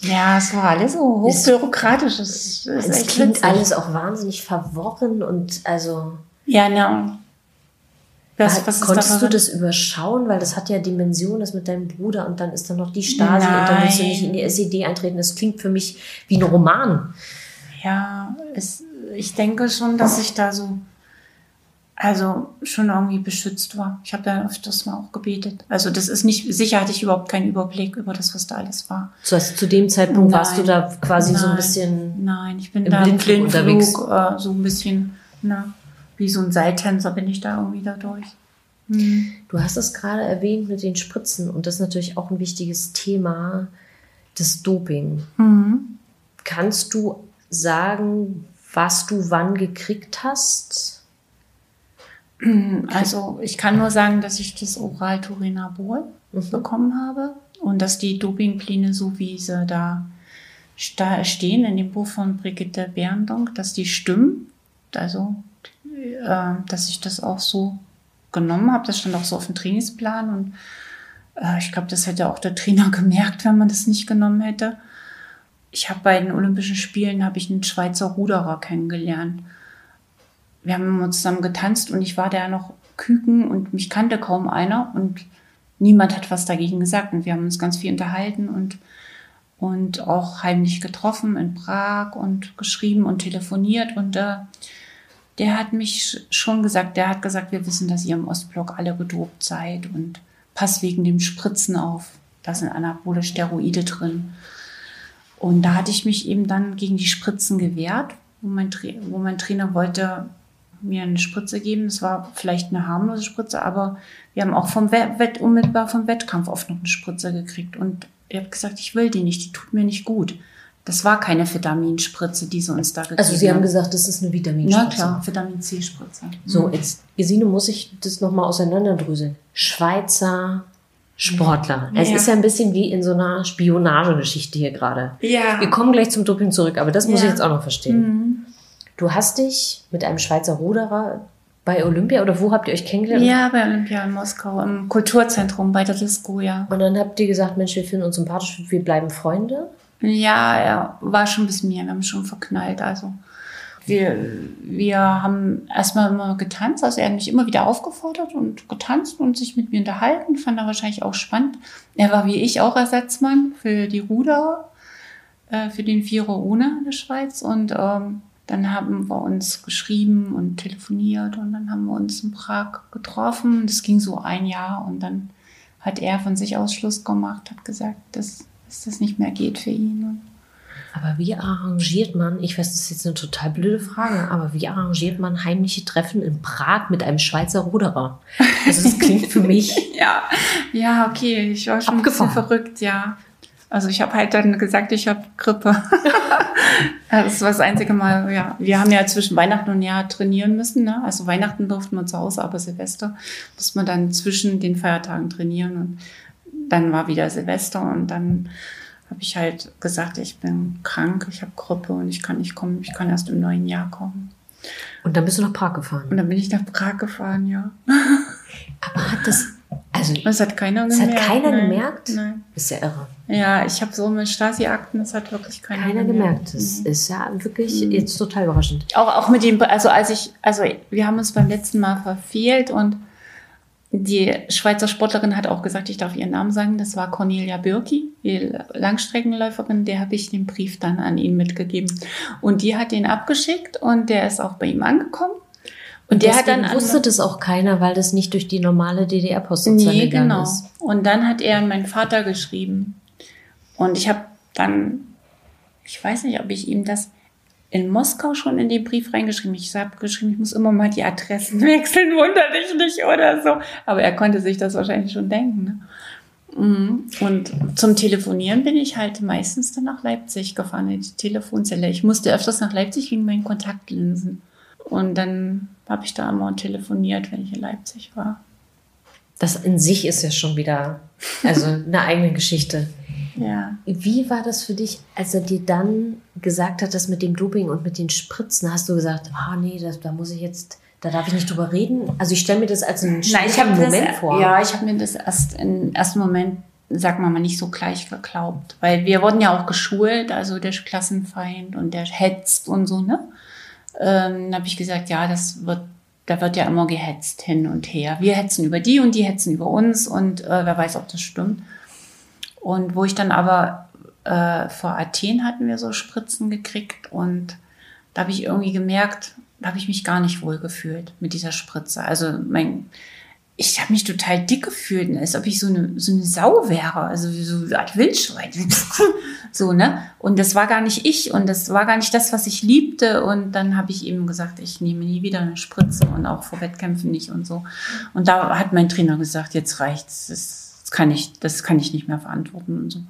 Ja, es war alles so hochbürokratisch. Es, es, es klingt witzig. alles auch wahnsinnig verworren und also. Ja, na. Was, was konntest du das überschauen? Weil das hat ja Dimensionen, das mit deinem Bruder und dann ist da noch die Stasi Nein. und dann willst du nicht in die SED eintreten. Das klingt für mich wie ein Roman. Ja, es, ich denke schon, dass ich da so also schon irgendwie beschützt war. Ich habe da öfters mal auch gebetet. Also das ist nicht, sicher hatte ich überhaupt keinen Überblick über das, was da alles war. So, also zu dem Zeitpunkt nein, warst du da quasi nein, so ein bisschen. Nein, ich bin im da im Blindflug unterwegs. Äh, so ein bisschen, na, wie so ein Seiltänzer bin ich da irgendwie da durch. Hm. Du hast es gerade erwähnt mit den Spritzen und das ist natürlich auch ein wichtiges Thema, das Doping. Mhm. Kannst du sagen, was du wann gekriegt hast? Also ich kann nur sagen, dass ich das Oral-Turinabol mhm. bekommen habe und dass die Dopingpläne, so wie sie da stehen in dem Buch von Brigitte Berndonk, dass die stimmen. Also, äh, dass ich das auch so genommen habe. Das stand auch so auf dem Trainingsplan und äh, ich glaube, das hätte auch der Trainer [LAUGHS] gemerkt, wenn man das nicht genommen hätte. Ich habe bei den Olympischen Spielen habe ich einen Schweizer Ruderer kennengelernt wir haben immer zusammen getanzt und ich war da noch Küken und mich kannte kaum einer und niemand hat was dagegen gesagt und wir haben uns ganz viel unterhalten und und auch heimlich getroffen in Prag und geschrieben und telefoniert und äh, der hat mich schon gesagt, der hat gesagt, wir wissen, dass ihr im Ostblock alle gedopt seid und pass wegen dem Spritzen auf. Da sind anabole Steroide drin. Und da hatte ich mich eben dann gegen die Spritzen gewehrt, wo mein, Tra wo mein Trainer wollte, mir eine Spritze geben. Es war vielleicht eine harmlose Spritze, aber wir haben auch vom Wett, unmittelbar vom Wettkampf oft noch eine Spritze gekriegt. Und ich habe gesagt, ich will die nicht, die tut mir nicht gut. Das war keine Vitaminspritze, die sie uns da gegeben haben. Also Sie haben gesagt, das ist eine Vitaminspritze. Ja klar, Vitamin C-Spritze. So, jetzt, Gesine, muss ich das nochmal auseinanderdröseln. Schweizer Sportler. Es ja. ist ja ein bisschen wie in so einer Spionagegeschichte hier gerade. Ja. Wir kommen gleich zum Doping zurück, aber das muss ja. ich jetzt auch noch verstehen. Mhm. Du hast dich mit einem Schweizer Ruderer bei Olympia oder wo habt ihr euch kennengelernt? Ja, bei Olympia in Moskau, im Kulturzentrum bei der Disco, ja. Und dann habt ihr gesagt, Mensch, wir finden uns sympathisch, wir bleiben Freunde? Ja, er war schon bis mir. Wir haben schon verknallt. Also wir, wir haben erstmal immer getanzt. Also er hat mich immer wieder aufgefordert und getanzt und sich mit mir unterhalten. Fand er wahrscheinlich auch spannend. Er war wie ich auch Ersatzmann für die Ruder, äh, für den Vierer ohne der Schweiz. Und ähm, dann haben wir uns geschrieben und telefoniert und dann haben wir uns in Prag getroffen. Das ging so ein Jahr und dann hat er von sich aus Schluss gemacht, hat gesagt, dass, dass das nicht mehr geht für ihn. Aber wie arrangiert man, ich weiß, das ist jetzt eine total blöde Frage, aber wie arrangiert man heimliche Treffen in Prag mit einem Schweizer Ruderer? Also das klingt für [LAUGHS] mich. ja, ja, okay, ich war schon abgefahren. ein bisschen verrückt, ja. Also ich habe halt dann gesagt, ich habe Grippe. [LAUGHS] das war das einzige Mal, ja. Wir haben ja zwischen Weihnachten und Jahr trainieren müssen. Ne? Also Weihnachten durften wir zu Hause, aber Silvester musste man dann zwischen den Feiertagen trainieren. Und dann war wieder Silvester und dann habe ich halt gesagt, ich bin krank, ich habe Grippe und ich kann nicht kommen, ich kann erst im neuen Jahr kommen. Und dann bist du nach Prag gefahren? Und dann bin ich nach Prag gefahren, ja. Aber hat das, also. Das hat keiner das gemerkt. Hat keiner Nein. gemerkt? Nein. ist ja irre. Ja, ich habe so mit Stasi-Akten, das hat wirklich keiner, keiner gemerkt. gemerkt. Das ist ja wirklich mhm. jetzt total überraschend. Auch, auch mit dem, also als ich, also wir haben uns beim letzten Mal verfehlt und die Schweizer Sportlerin hat auch gesagt, ich darf ihren Namen sagen, das war Cornelia Birki, die Langstreckenläuferin, der habe ich den Brief dann an ihn mitgegeben. Und die hat den abgeschickt und der ist auch bei ihm angekommen. Und, und der hat dann wusste das auch keiner, weil das nicht durch die normale DDR-Post nee, gegangen genau. ist. Und dann hat er an meinen Vater geschrieben. Und ich habe dann, ich weiß nicht, ob ich ihm das in Moskau schon in den Brief reingeschrieben. Ich habe geschrieben, ich muss immer mal die Adressen [LAUGHS] wechseln, wunder dich nicht oder so. Aber er konnte sich das wahrscheinlich schon denken. Ne? Mhm. Und zum Telefonieren bin ich halt meistens dann nach Leipzig gefahren, in die Telefonzelle. Ich musste öfters nach Leipzig wegen meinen Kontaktlinsen. Und dann habe ich da immer telefoniert, wenn ich in Leipzig war. Das in sich ist ja schon wieder also eine eigene Geschichte. Ja. Wie war das für dich, als er dir dann gesagt hat, das mit dem Doping und mit den Spritzen? Hast du gesagt, ah nee, das, da muss ich jetzt, da darf ich nicht drüber reden? Also ich stelle mir das als einen Nein, ich Moment das, vor. Ja, ich habe mir das erst im ersten Moment, sagen wir mal, nicht so gleich geglaubt. Weil wir wurden ja auch geschult, also der Klassenfeind und der hetzt und so, ne? Ähm, habe ich gesagt, ja, das wird da wird ja immer gehetzt hin und her. Wir hetzen über die und die hetzen über uns und äh, wer weiß, ob das stimmt. Und wo ich dann aber äh, vor Athen hatten wir so Spritzen gekriegt und da habe ich irgendwie gemerkt, da habe ich mich gar nicht wohl gefühlt mit dieser Spritze. Also mein, ich habe mich total dick gefühlt, als ob ich so eine, so eine Sau wäre, also wie so eine Art Wildschwein. [LAUGHS] so, ne? Und das war gar nicht ich und das war gar nicht das, was ich liebte. Und dann habe ich eben gesagt, ich nehme nie wieder eine Spritze und auch vor Wettkämpfen nicht und so. Und da hat mein Trainer gesagt, jetzt reicht's. Das kann ich, das kann ich nicht mehr verantworten und so.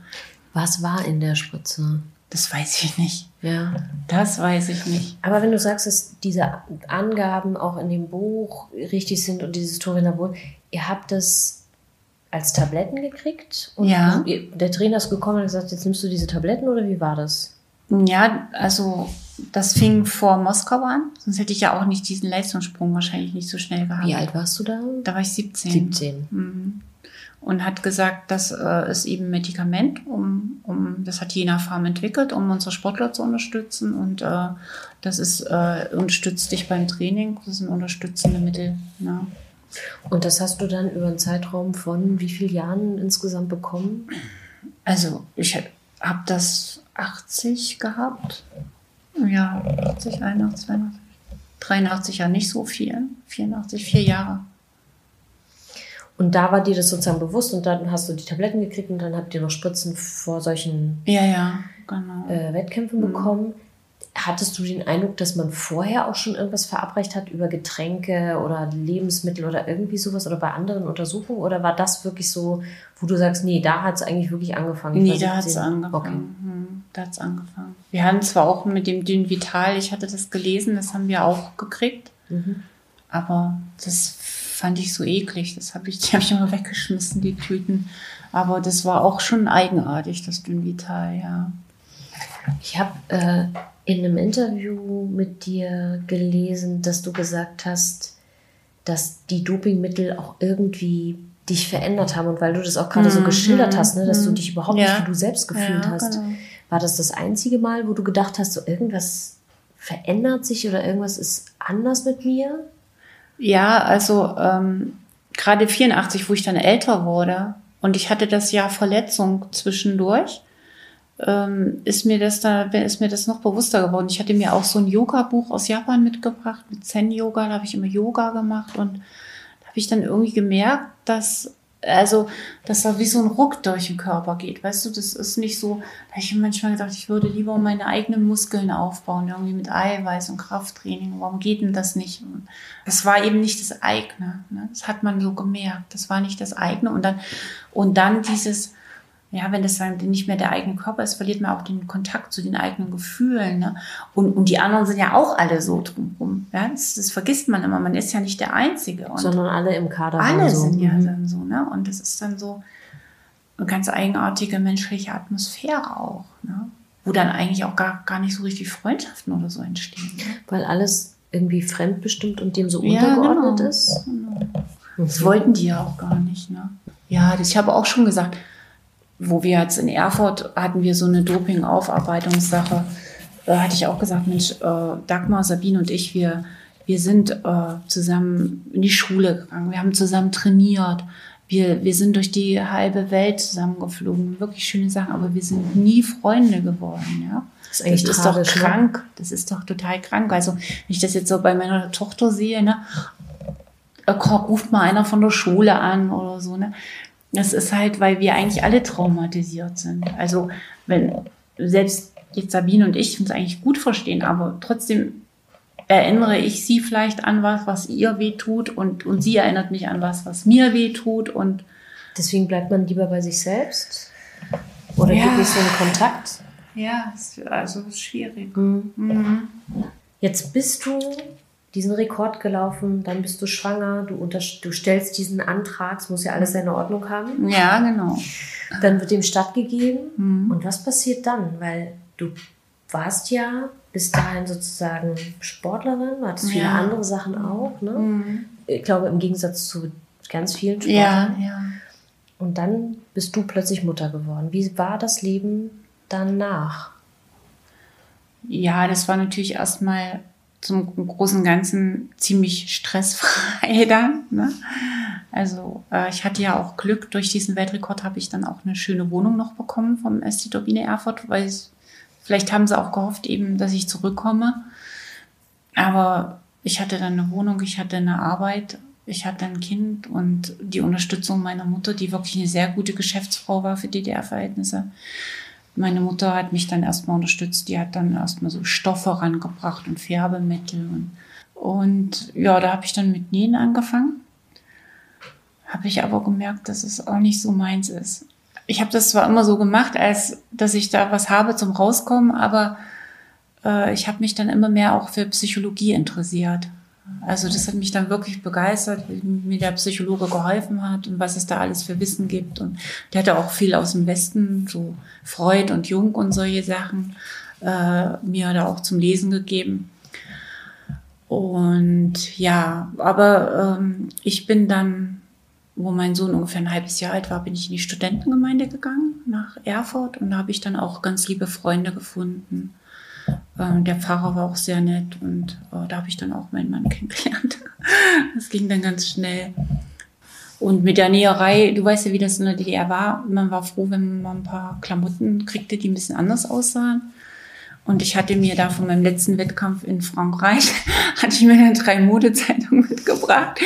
Was war in der Spritze? Das weiß ich nicht. Ja. Das weiß ich nicht. Aber wenn du sagst, dass diese Angaben auch in dem Buch richtig sind und dieses Turinabol, ihr habt das als Tabletten gekriegt? Und ja. Der Trainer ist gekommen und gesagt, jetzt nimmst du diese Tabletten oder wie war das? Ja, also das fing vor Moskau an. Sonst hätte ich ja auch nicht diesen Leistungssprung wahrscheinlich nicht so schnell gehabt. Wie alt warst du da? Da war ich 17. 17. Mhm und hat gesagt, das äh, ist eben Medikament, um, um das hat Jena Farm entwickelt, um unsere Sportler zu unterstützen und äh, das ist äh, unterstützt dich beim Training, das sind unterstützende Mittel. Ja. Und das hast du dann über einen Zeitraum von wie vielen Jahren insgesamt bekommen? Also ich habe das 80 gehabt. Ja, 80, 81, 82, 83 ja nicht so viel. 84, vier Jahre. Und da war dir das sozusagen bewusst und dann hast du die Tabletten gekriegt und dann habt ihr noch Spritzen vor solchen ja, ja, genau. äh, Wettkämpfen mhm. bekommen. Hattest du den Eindruck, dass man vorher auch schon irgendwas verabreicht hat über Getränke oder Lebensmittel oder irgendwie sowas oder bei anderen Untersuchungen? Oder war das wirklich so, wo du sagst, nee, da hat es eigentlich wirklich angefangen? Nee, da hat es angefangen. Okay. Hm, da hat es angefangen. Wir haben zwar auch mit dem Dünn Vital, ich hatte das gelesen, das haben wir auch gekriegt. Mhm. Aber das fand ich so eklig. Das habe ich, die habe ich immer weggeschmissen, die Tüten. Aber das war auch schon eigenartig, das Dünvital, ja. Ich habe äh, in einem Interview mit dir gelesen, dass du gesagt hast, dass die Dopingmittel auch irgendwie dich verändert haben und weil du das auch gerade mhm. so geschildert hast, ne, dass du dich überhaupt ja. nicht wie du selbst gefühlt ja, hast. Genau. War das das einzige Mal, wo du gedacht hast, so irgendwas verändert sich oder irgendwas ist anders mit mir? Ja, also ähm, gerade 84, wo ich dann älter wurde und ich hatte das Jahr Verletzung zwischendurch, ähm, ist mir das da, ist mir das noch bewusster geworden. Ich hatte mir auch so ein Yoga-Buch aus Japan mitgebracht mit Zen-Yoga, da habe ich immer Yoga gemacht und da habe ich dann irgendwie gemerkt, dass also, dass da wie so ein Ruck durch den Körper geht. Weißt du, das ist nicht so, da habe ich manchmal gedacht, ich würde lieber meine eigenen Muskeln aufbauen, irgendwie mit Eiweiß und Krafttraining. Warum geht denn das nicht? Das war eben nicht das eigene. Ne? Das hat man so gemerkt. Das war nicht das eigene. Und dann, und dann dieses, ja, wenn das dann nicht mehr der eigene Körper ist, verliert man auch den Kontakt zu den eigenen Gefühlen. Ne? Und, und die anderen sind ja auch alle so drumherum. Ja? Das, das vergisst man immer. Man ist ja nicht der Einzige. Und Sondern alle im Kader. Alle so. sind ja mhm. dann so. Ne? Und das ist dann so eine ganz eigenartige menschliche Atmosphäre auch. Ne? Wo dann eigentlich auch gar, gar nicht so richtig Freundschaften oder so entstehen. Ne? Weil alles irgendwie fremdbestimmt und dem so untergeordnet genau. ist. Genau. Das wollten die ja auch gar nicht. Ne? Ja, das, ich habe auch schon gesagt, wo wir jetzt in Erfurt hatten wir so eine Doping-Aufarbeitungssache, da hatte ich auch gesagt, Mensch, äh, Dagmar, Sabine und ich, wir, wir sind äh, zusammen in die Schule gegangen, wir haben zusammen trainiert, wir, wir sind durch die halbe Welt zusammengeflogen, wirklich schöne Sachen, aber wir sind nie Freunde geworden, ja. Das ist, eigentlich das ist doch ne? krank. Das ist doch total krank. Also, wenn ich das jetzt so bei meiner Tochter sehe, ne, ruft mal einer von der Schule an oder so, ne? Das ist halt, weil wir eigentlich alle traumatisiert sind. Also wenn selbst jetzt Sabine und ich uns eigentlich gut verstehen, aber trotzdem erinnere ich sie vielleicht an was, was ihr weh tut und, und sie erinnert mich an was, was mir weh tut und deswegen bleibt man lieber bei sich selbst oder ja. gibt es so einen Kontakt? Ja, also ist schwierig. Mhm. Mhm. Jetzt bist du diesen Rekord gelaufen, dann bist du schwanger, du, du stellst diesen Antrag, es muss ja alles seine Ordnung haben. Ja, genau. Dann wird dem stattgegeben. Mhm. Und was passiert dann? Weil du warst ja bis dahin sozusagen Sportlerin, hattest viele ja. andere Sachen auch. Ne? Mhm. Ich glaube, im Gegensatz zu ganz vielen Sportlern. Ja, ja. Und dann bist du plötzlich Mutter geworden. Wie war das Leben danach? Ja, das war natürlich erstmal zum großen Ganzen ziemlich stressfrei [LAUGHS] dann. Ne? Also äh, ich hatte ja auch Glück, durch diesen Weltrekord habe ich dann auch eine schöne Wohnung noch bekommen vom ST Turbine Erfurt, weil ich, vielleicht haben sie auch gehofft eben, dass ich zurückkomme. Aber ich hatte dann eine Wohnung, ich hatte eine Arbeit, ich hatte ein Kind und die Unterstützung meiner Mutter, die wirklich eine sehr gute Geschäftsfrau war für DDR-Verhältnisse meine Mutter hat mich dann erstmal unterstützt. Die hat dann erstmal so Stoffe rangebracht und Färbemittel. Und, und ja, da habe ich dann mit Nähen angefangen. Habe ich aber gemerkt, dass es auch nicht so meins ist. Ich habe das zwar immer so gemacht, als dass ich da was habe zum Rauskommen, aber äh, ich habe mich dann immer mehr auch für Psychologie interessiert. Also das hat mich dann wirklich begeistert, wie mir der Psychologe geholfen hat und was es da alles für Wissen gibt. Und der hatte auch viel aus dem Westen, so Freud und Jung und solche Sachen, äh, mir da auch zum Lesen gegeben. Und ja, aber ähm, ich bin dann, wo mein Sohn ungefähr ein halbes Jahr alt war, bin ich in die Studentengemeinde gegangen nach Erfurt und da habe ich dann auch ganz liebe Freunde gefunden. Äh, der Pfarrer war auch sehr nett und äh, da habe ich dann auch meinen Mann kennengelernt. [LAUGHS] Das ging dann ganz schnell. Und mit der Näherei, du weißt ja, wie das in der DDR war. Man war froh, wenn man ein paar Klamotten kriegte, die ein bisschen anders aussahen. Und ich hatte mir da von meinem letzten Wettkampf in Frankreich, [LAUGHS] hatte ich mir dann drei Modezeitungen mitgebracht.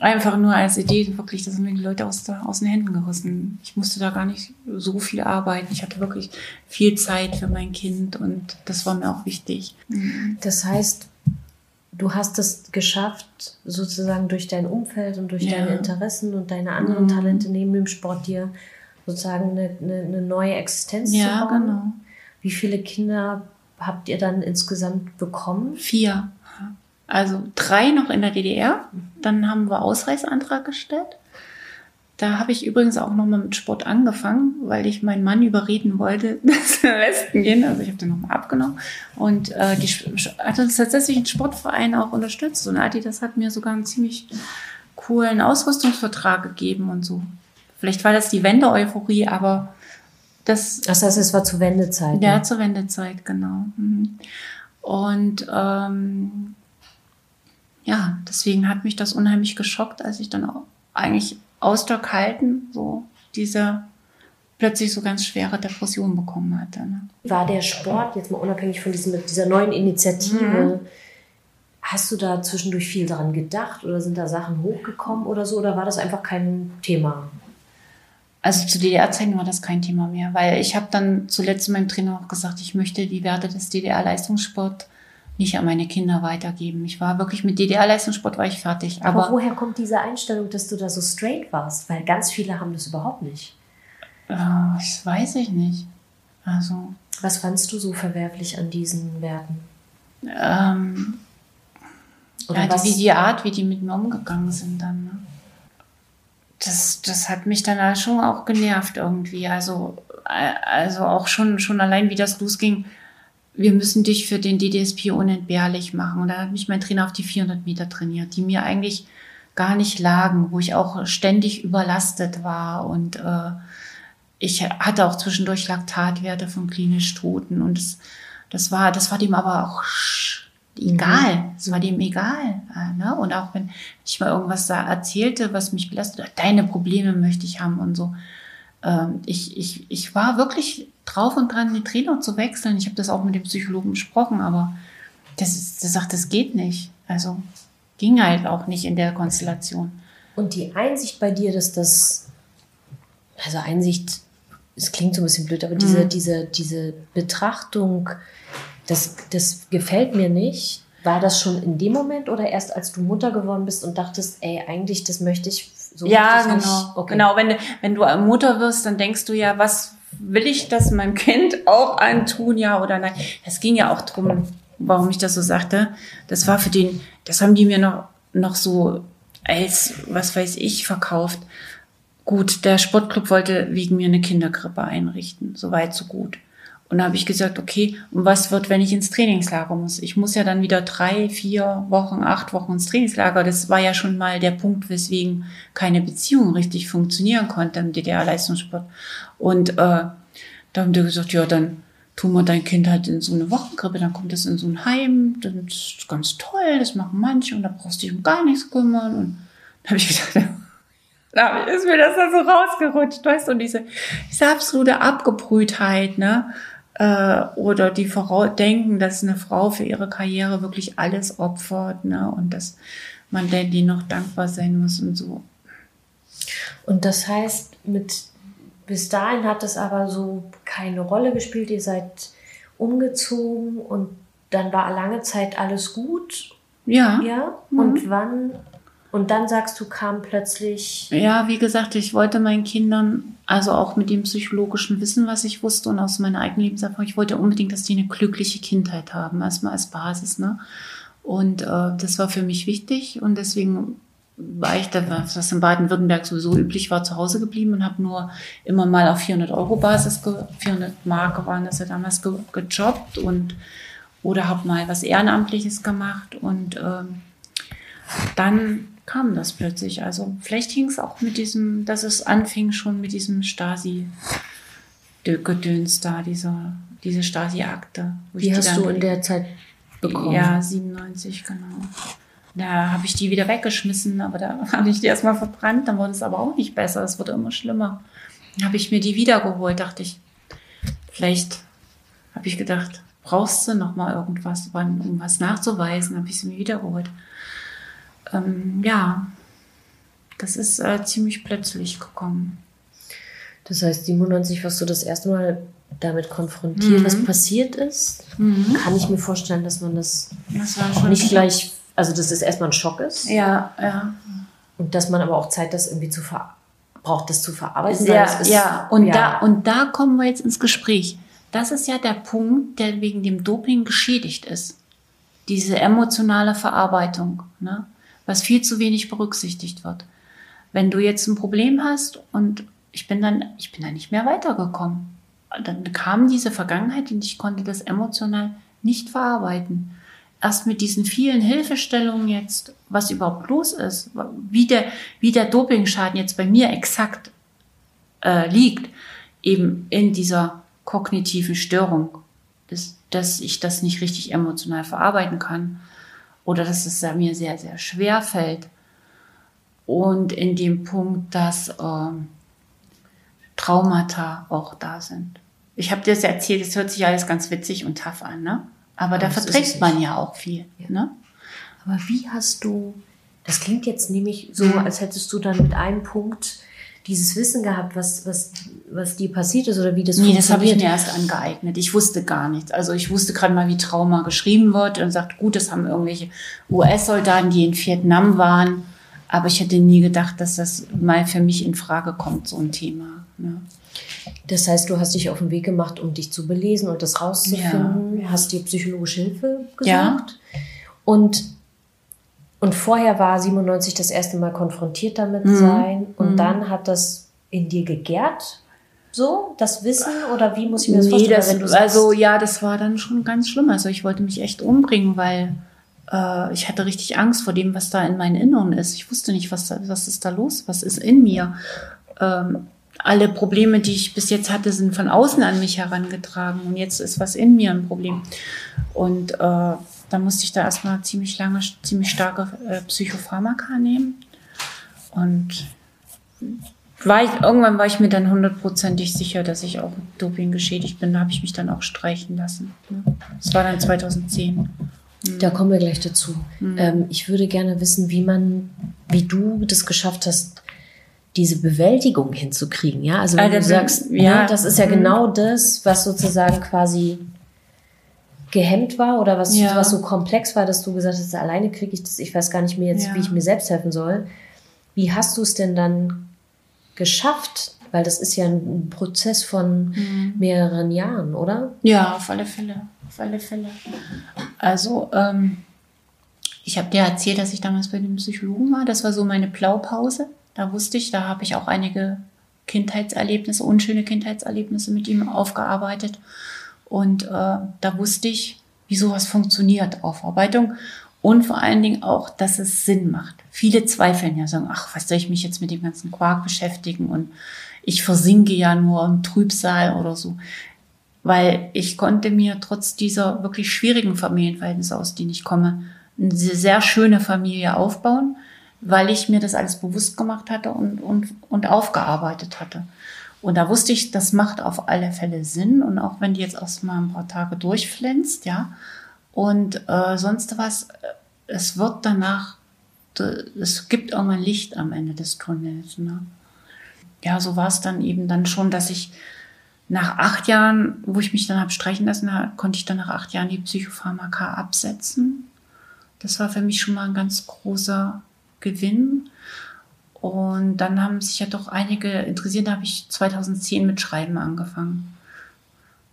Einfach nur als Idee, wirklich, das sind mir die Leute aus, der, aus den Händen gerissen. Ich musste da gar nicht so viel arbeiten. Ich hatte wirklich viel Zeit für mein Kind und das war mir auch wichtig. Das heißt, du hast es geschafft, sozusagen durch dein Umfeld und durch ja. deine Interessen und deine anderen mhm. Talente neben dem Sport dir sozusagen eine, eine, neue Existenz ja, zu bauen. Ja, genau. Wie viele Kinder habt ihr dann insgesamt bekommen? Vier. Also drei noch in der DDR. Dann haben wir Ausreiseantrag gestellt. Da habe ich übrigens auch nochmal mit Sport angefangen, weil ich meinen Mann überreden wollte, [LAUGHS] dass wir Westen gehen. Also ich habe den nochmal abgenommen. Und äh, die hat uns tatsächlich ein Sportverein auch unterstützt. Und Adi, das hat mir sogar einen ziemlich coolen Ausrüstungsvertrag gegeben und so. Vielleicht war das die Wende-Euphorie, aber Das, das heißt, es war zur Wendezeit. Ja, ne? zur Wendezeit, genau. Mhm. Und ähm, ja, deswegen hat mich das unheimlich geschockt, als ich dann auch eigentlich aus der Kalten so diese plötzlich so ganz schwere Depression bekommen hatte. Ne? War der Sport, jetzt mal unabhängig von diesem, dieser neuen Initiative, mhm. hast du da zwischendurch viel daran gedacht oder sind da Sachen hochgekommen oder so oder war das einfach kein Thema? Also zu DDR-Zeiten war das kein Thema mehr, weil ich habe dann zuletzt meinem Trainer auch gesagt, ich möchte die Werte des DDR-Leistungssport nicht an meine Kinder weitergeben. Ich war wirklich mit DDR-Leistungssport war ich fertig. Aber, aber, woher kommt diese Einstellung, dass du da so straight warst? Weil ganz viele haben das überhaupt nicht. Äh, das weiß ich nicht. Also. Was fandst du so verwerflich an diesen Werten? Ähm, Oder ja, was? Die, die Art, wie die mit mir umgegangen sind dann. Ne? Das, das hat mich dann schon auch genervt irgendwie. Also, äh, also auch schon, schon allein, wie das losging wir müssen dich für den DDSP unentbehrlich machen. Und da hat mich mein Trainer auf die 400 Meter trainiert, die mir eigentlich gar nicht lagen, wo ich auch ständig überlastet war und äh, ich hatte auch zwischendurch Laktatwerte von klinisch Toten und das, das war, das war dem aber auch egal. Es war dem egal. Äh, ne? Und auch wenn ich mal irgendwas erzählte, was mich belastet, deine Probleme möchte ich haben und so. Ähm, ich, ich, ich war wirklich drauf und dran, den Trainer zu wechseln. Ich habe das auch mit dem Psychologen besprochen, aber das, ist, das sagt, das geht nicht. Also ging halt auch nicht in der Konstellation. Und die Einsicht bei dir, dass das, also Einsicht, es klingt so ein bisschen blöd, aber diese, mhm. diese, diese Betrachtung, das, das gefällt mir nicht. War das schon in dem Moment oder erst als du Mutter geworden bist und dachtest, ey, eigentlich, das möchte ich so? Ja, genau. Okay. Genau, wenn, wenn du Mutter wirst, dann denkst du ja, was will ich das meinem Kind auch antun, ja oder nein? Das ging ja auch drum, warum ich das so sagte. Das war für den, das haben die mir noch, noch so als, was weiß ich, verkauft. Gut, der Sportclub wollte wegen mir eine Kinderkrippe einrichten. So weit, so gut. Und da habe ich gesagt, okay, und was wird, wenn ich ins Trainingslager muss? Ich muss ja dann wieder drei, vier Wochen, acht Wochen ins Trainingslager. Das war ja schon mal der Punkt, weswegen keine Beziehung richtig funktionieren konnte im DDR-Leistungssport. Und äh, da haben die gesagt, ja, dann tun wir dein Kind halt in so eine Wochenkrippe, dann kommt es in so ein Heim, das ist ganz toll, das machen manche und da brauchst du dich um gar nichts kümmern. Und da habe ich gedacht, [LAUGHS] da ist mir das da so rausgerutscht, weißt du, und diese, diese absolute Abgebrühtheit, ne? Äh, oder die denken, dass eine Frau für ihre Karriere wirklich alles opfert ne? und dass man denn noch dankbar sein muss und so. Und das heißt, mit bis dahin hat es aber so keine Rolle gespielt. Ihr seid umgezogen und dann war lange Zeit alles gut. Ja. Ja. Mhm. Und wann und dann sagst du, kam plötzlich. Ja, wie gesagt, ich wollte meinen Kindern, also auch mit dem psychologischen Wissen, was ich wusste und aus meiner eigenen Lebenserfahrung, ich wollte unbedingt, dass die eine glückliche Kindheit haben, erstmal als Basis. Ne? Und äh, das war für mich wichtig und deswegen war ich da, was in Baden-Württemberg sowieso üblich war, zu Hause geblieben und habe nur immer mal auf 400 Euro Basis, 400 Mark waren das ja damals ge gejobbt und oder habe mal was Ehrenamtliches gemacht und ähm, dann kam das plötzlich. Also vielleicht hing es auch mit diesem, dass es anfing schon mit diesem Stasi-Gedöns da, dieser, diese Stasi-Akte. Die hast du in der Zeit bekommen? Ja, 97, genau. Da habe ich die wieder weggeschmissen, aber da [LAUGHS] habe ich die erstmal verbrannt, dann wurde es aber auch nicht besser, es wurde immer schlimmer. Dann habe ich mir die wiedergeholt, dachte ich, vielleicht habe ich gedacht, brauchst du noch mal irgendwas, um was nachzuweisen, habe ich sie mir wiedergeholt ähm, ja, das ist äh, ziemlich plötzlich gekommen. Das heißt, 97 warst du das erste Mal damit konfrontiert, mhm. was passiert ist. Mhm. Kann ich mir vorstellen, dass man das, das nicht gleich, also dass es erstmal ein Schock ist. Ja, ja. Und dass man aber auch Zeit das irgendwie zu ver braucht, das zu verarbeiten. Ja, ist, ja. Und, ja. Da, und da kommen wir jetzt ins Gespräch. Das ist ja der Punkt, der wegen dem Doping geschädigt ist. Diese emotionale Verarbeitung. Ne? Was viel zu wenig berücksichtigt wird. Wenn du jetzt ein Problem hast und ich bin dann, ich bin dann nicht mehr weitergekommen, dann kam diese Vergangenheit und ich konnte das emotional nicht verarbeiten. Erst mit diesen vielen Hilfestellungen jetzt, was überhaupt los ist, wie der, wie der Dopingschaden jetzt bei mir exakt äh, liegt, eben in dieser kognitiven Störung, dass, dass ich das nicht richtig emotional verarbeiten kann oder dass es mir sehr, sehr schwer fällt. Und in dem Punkt, dass ähm, Traumata auch da sind. Ich habe dir das erzählt, es hört sich alles ganz witzig und tough an, ne? Aber, Aber da verträgt man ja auch viel. Ja. Ne? Aber wie hast du, das klingt jetzt nämlich so, mhm. als hättest du dann mit einem Punkt dieses Wissen gehabt, was, was, was dir passiert ist oder wie das nee, funktioniert? Nee, das habe ich mir erst angeeignet. Ich wusste gar nichts. Also ich wusste gerade mal, wie Trauma geschrieben wird und sagt, gut, das haben irgendwelche US-Soldaten, die in Vietnam waren. Aber ich hätte nie gedacht, dass das mal für mich in Frage kommt, so ein Thema. Ne? Das heißt, du hast dich auf den Weg gemacht, um dich zu belesen und das rauszufinden, ja. hast dir psychologische Hilfe gesucht. Ja. Und und vorher war 97 das erste Mal konfrontiert damit mhm. sein und mhm. dann hat das in dir gegärt, so das Wissen oder wie muss ich mir das nee, vorstellen? Das, also ja, das war dann schon ganz schlimm. Also ich wollte mich echt umbringen, weil äh, ich hatte richtig Angst vor dem, was da in meinem Inneren ist. Ich wusste nicht, was, da, was ist da los, was ist in mir. Ähm, alle Probleme, die ich bis jetzt hatte, sind von außen an mich herangetragen und jetzt ist was in mir ein Problem. Und äh, da musste ich da erstmal ziemlich lange, ziemlich starke äh, Psychopharmaka nehmen. Und war ich, irgendwann war ich mir dann hundertprozentig sicher, dass ich auch Doping geschädigt bin. Da habe ich mich dann auch streichen lassen. Das war dann 2010. Da kommen wir gleich dazu. Mhm. Ähm, ich würde gerne wissen, wie man, wie du das geschafft hast, diese Bewältigung hinzukriegen. Ja, also wenn also, du sagst, ja, ne, das ist ja mhm. genau das, was sozusagen quasi gehemmt war oder was, ja. was so komplex war, dass du gesagt hast, alleine kriege ich das, ich weiß gar nicht mehr jetzt, ja. wie ich mir selbst helfen soll. Wie hast du es denn dann geschafft? Weil das ist ja ein Prozess von mhm. mehreren Jahren, oder? Ja, auf alle Fälle. Auf alle Fälle. Also, ähm, ich habe dir erzählt, dass ich damals bei dem Psychologen war. Das war so meine Blaupause. Da wusste ich, da habe ich auch einige Kindheitserlebnisse, unschöne Kindheitserlebnisse mit ihm aufgearbeitet. Und äh, da wusste ich, wie sowas funktioniert, Aufarbeitung. Und vor allen Dingen auch, dass es Sinn macht. Viele zweifeln ja, sagen, ach, was soll ich mich jetzt mit dem ganzen Quark beschäftigen und ich versinke ja nur im Trübsal oder so. Weil ich konnte mir trotz dieser wirklich schwierigen Familienverhältnisse, aus denen ich komme, eine sehr schöne Familie aufbauen, weil ich mir das alles bewusst gemacht hatte und, und, und aufgearbeitet hatte. Und da wusste ich, das macht auf alle Fälle Sinn. Und auch wenn die jetzt erst mal ein paar Tage durchflänzt, ja. Und äh, sonst was, äh, es wird danach, es gibt irgendwann Licht am Ende des Tunnels. Ne? Ja, so war es dann eben dann schon, dass ich nach acht Jahren, wo ich mich dann habe streichen lassen, konnte ich dann nach acht Jahren die Psychopharmaka absetzen. Das war für mich schon mal ein ganz großer Gewinn. Und dann haben sich ja doch einige interessiert. Da habe ich 2010 mit Schreiben angefangen.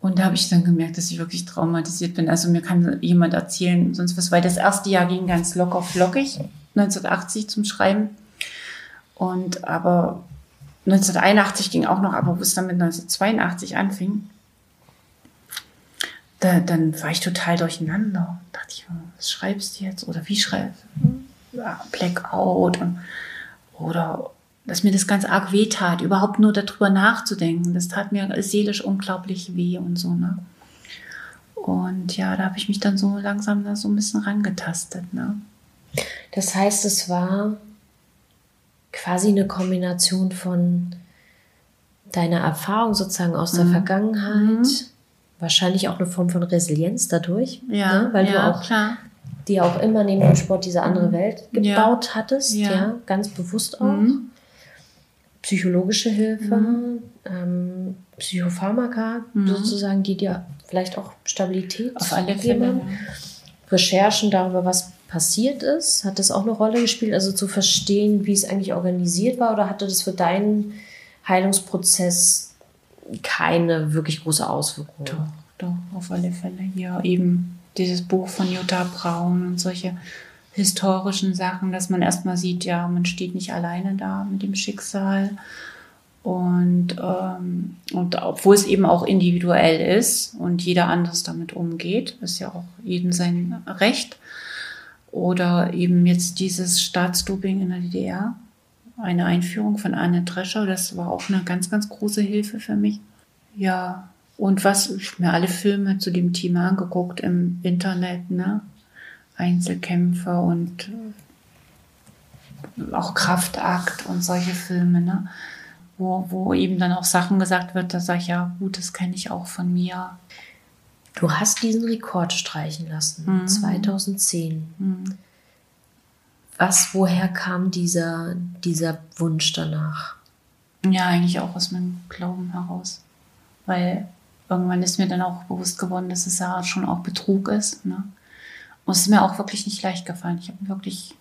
Und da habe ich dann gemerkt, dass ich wirklich traumatisiert bin. Also mir kann jemand erzählen, sonst was, weil das erste Jahr ging ganz locker flockig, 1980 zum Schreiben. Und aber 1981 ging auch noch, aber wo es dann mit 1982 anfing, da, dann war ich total durcheinander. Da dachte ich, was schreibst du jetzt? Oder wie schreibst du? Ja, Blackout und oder dass mir das ganz arg weh tat, überhaupt nur darüber nachzudenken. Das tat mir seelisch unglaublich weh und so, ne? Und ja, da habe ich mich dann so langsam da so ein bisschen rangetastet, ne? Das heißt, es war quasi eine Kombination von deiner Erfahrung sozusagen aus der mhm. Vergangenheit, mhm. wahrscheinlich auch eine Form von Resilienz dadurch, ja, ne? weil ja, du auch klar die auch immer neben dem Sport diese andere mhm. Welt gebaut ja. hattest, ja. ja. ganz bewusst auch. Mhm. Psychologische Hilfe, mhm. ähm, Psychopharmaka mhm. sozusagen, die dir vielleicht auch Stabilität Auf alle Fälle. Recherchen darüber, was passiert ist, hat das auch eine Rolle gespielt, also zu verstehen, wie es eigentlich organisiert war, oder hatte das für deinen Heilungsprozess keine wirklich große Auswirkung? Doch, doch, auf alle Fälle. Ja, eben dieses Buch von Jutta Braun und solche historischen Sachen, dass man erstmal sieht, ja, man steht nicht alleine da mit dem Schicksal. Und, ähm, und obwohl es eben auch individuell ist und jeder anders damit umgeht, ist ja auch jedem sein Recht. Oder eben jetzt dieses Staatsdoping in der DDR, eine Einführung von Anne Drescher, das war auch eine ganz, ganz große Hilfe für mich. Ja, und was, ich mir alle Filme zu dem Thema angeguckt im Internet, ne? Einzelkämpfer und auch Kraftakt und solche Filme, ne? Wo, wo eben dann auch Sachen gesagt wird, da sage ich, ja, gut, das kenne ich auch von mir. Du hast diesen Rekord streichen lassen, mhm. 2010. Mhm. Was, woher kam dieser, dieser Wunsch danach? Ja, eigentlich auch aus meinem Glauben heraus. Weil irgendwann ist mir dann auch bewusst geworden, dass es ja schon auch Betrug ist. Ne? Und es ist mir auch wirklich nicht leicht gefallen. Ich habe wirklich,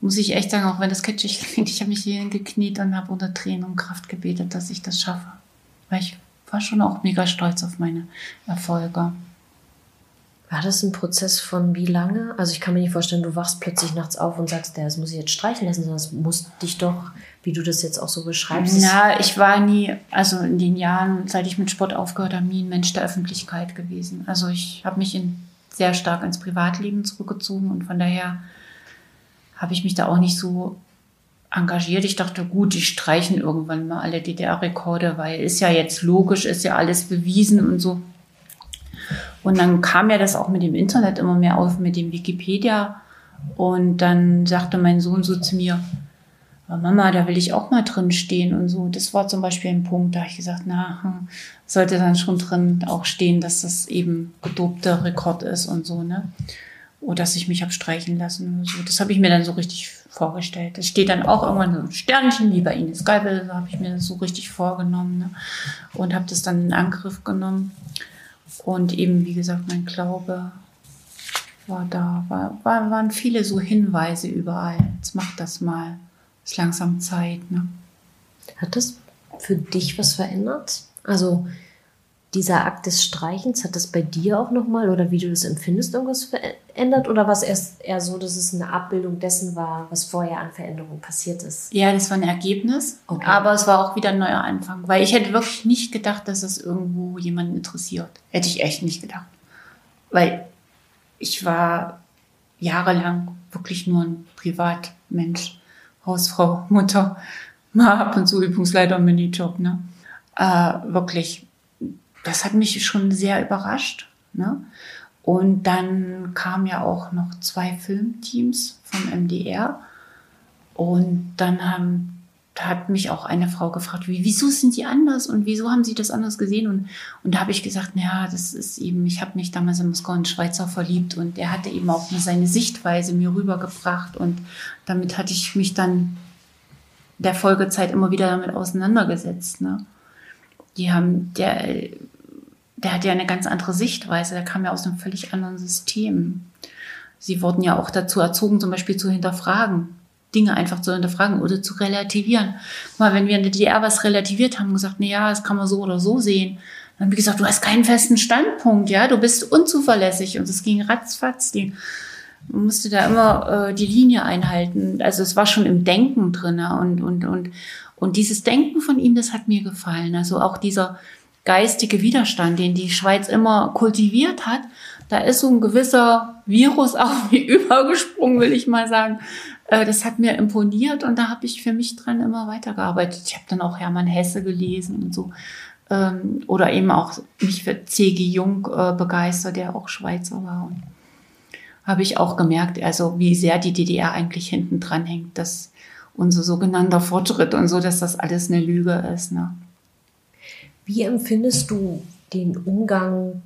muss ich echt sagen, auch wenn das kitschig klingt, ich habe mich hier gekniet und habe unter Tränen und Kraft gebetet, dass ich das schaffe. Weil ich war schon auch mega stolz auf meine Erfolge. War das ein Prozess von wie lange? Also ich kann mir nicht vorstellen, du wachst plötzlich nachts auf und sagst, das muss ich jetzt streichen lassen, sondern es muss dich doch, wie du das jetzt auch so beschreibst. Ja, ich war nie, also in den Jahren, seit ich mit Sport aufgehört habe, nie ein Mensch der Öffentlichkeit gewesen. Also ich habe mich in, sehr stark ins Privatleben zurückgezogen und von daher habe ich mich da auch nicht so engagiert. Ich dachte, gut, die streichen irgendwann mal alle DDR-Rekorde, weil ist ja jetzt logisch, ist ja alles bewiesen und so. Und dann kam ja das auch mit dem Internet immer mehr auf, mit dem Wikipedia. Und dann sagte mein Sohn so zu mir, Mama, da will ich auch mal drin stehen und so. Das war zum Beispiel ein Punkt, da habe ich gesagt, na, hm, sollte dann schon drin auch stehen, dass das eben gedobter Rekord ist und so, ne? Oder dass ich mich habe streichen lassen und so. Das habe ich mir dann so richtig vorgestellt. Es steht dann auch irgendwann so ein Sternchen, wie bei Ines Geibel, da habe ich mir das so richtig vorgenommen ne? und habe das dann in Angriff genommen. Und eben, wie gesagt, mein Glaube war da, war, war, waren viele so Hinweise überall. Jetzt mach das mal. Ist langsam Zeit. Ne? Hat das für dich was verändert? Also dieser Akt des Streichens, hat das bei dir auch nochmal oder wie du das empfindest, irgendwas verändert? Oder war es erst eher so, dass es eine Abbildung dessen war, was vorher an Veränderungen passiert ist? Ja, das war ein Ergebnis, okay. aber es war auch wieder ein neuer Anfang, weil ich hätte wirklich nicht gedacht, dass es irgendwo jemanden interessiert. Hätte ich echt nicht gedacht. Weil ich war jahrelang wirklich nur ein Privatmensch, Hausfrau, Mutter, mal [LAUGHS] ab und zu Übungsleiter und Minijob, ne? Äh, wirklich das hat mich schon sehr überrascht. Ne? Und dann kamen ja auch noch zwei Filmteams vom MDR. Und dann haben, hat mich auch eine Frau gefragt, wie, wieso sind die anders und wieso haben sie das anders gesehen? Und, und da habe ich gesagt, naja, das ist eben, ich habe mich damals in Moskau in Schweizer verliebt und er hatte eben auch seine Sichtweise mir rübergebracht. Und damit hatte ich mich dann der Folgezeit immer wieder damit auseinandergesetzt. Ne? Die haben, der, der hat ja eine ganz andere Sichtweise, der kam ja aus einem völlig anderen System. Sie wurden ja auch dazu erzogen, zum Beispiel zu hinterfragen, Dinge einfach zu hinterfragen oder zu relativieren. Mal, wenn wir in der DDR was relativiert haben, gesagt, na ja, das kann man so oder so sehen, dann haben wir gesagt, du hast keinen festen Standpunkt, ja, du bist unzuverlässig und es ging ratzfatz. Die, man musste da immer äh, die Linie einhalten. Also es war schon im Denken drin und, und, und, und dieses Denken von ihm, das hat mir gefallen. Also auch dieser, geistige Widerstand, den die Schweiz immer kultiviert hat, da ist so ein gewisser Virus [LAUGHS] auch übergesprungen, will ich mal sagen. Äh, das hat mir imponiert und da habe ich für mich dran immer weitergearbeitet. Ich habe dann auch Hermann Hesse gelesen und so. Ähm, oder eben auch mich für C.G. Jung äh, begeistert, der auch Schweizer war. Und habe ich auch gemerkt, also wie sehr die DDR eigentlich hinten dran hängt, dass unser sogenannter Fortschritt und so, dass das alles eine Lüge ist. Ne? Wie empfindest du den Umgang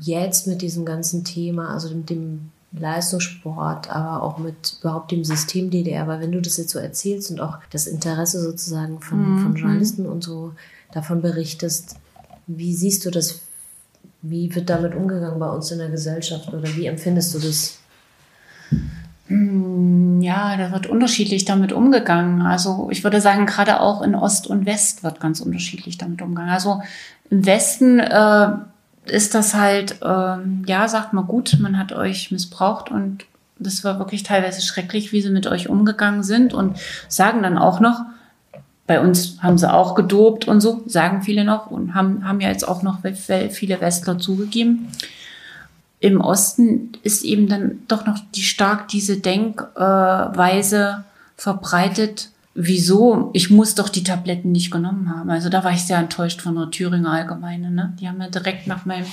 jetzt mit diesem ganzen Thema, also mit dem Leistungssport, aber auch mit überhaupt dem System DDR? Weil wenn du das jetzt so erzählst und auch das Interesse sozusagen von, mhm. von Journalisten und so davon berichtest, wie siehst du das? Wie wird damit umgegangen bei uns in der Gesellschaft oder wie empfindest du das? Hm, ja, da wird unterschiedlich damit umgegangen. Also ich würde sagen, gerade auch in Ost und West wird ganz unterschiedlich damit umgegangen. Also im Westen äh, ist das halt, äh, ja, sagt man gut, man hat euch missbraucht und das war wirklich teilweise schrecklich, wie sie mit euch umgegangen sind und sagen dann auch noch, bei uns haben sie auch gedopt und so, sagen viele noch und haben, haben ja jetzt auch noch viele Westler zugegeben im Osten ist eben dann doch noch die stark diese Denkweise verbreitet, wieso? Ich muss doch die Tabletten nicht genommen haben. Also da war ich sehr enttäuscht von der Thüringer Allgemeine. Ne? Die haben ja direkt nach meinem,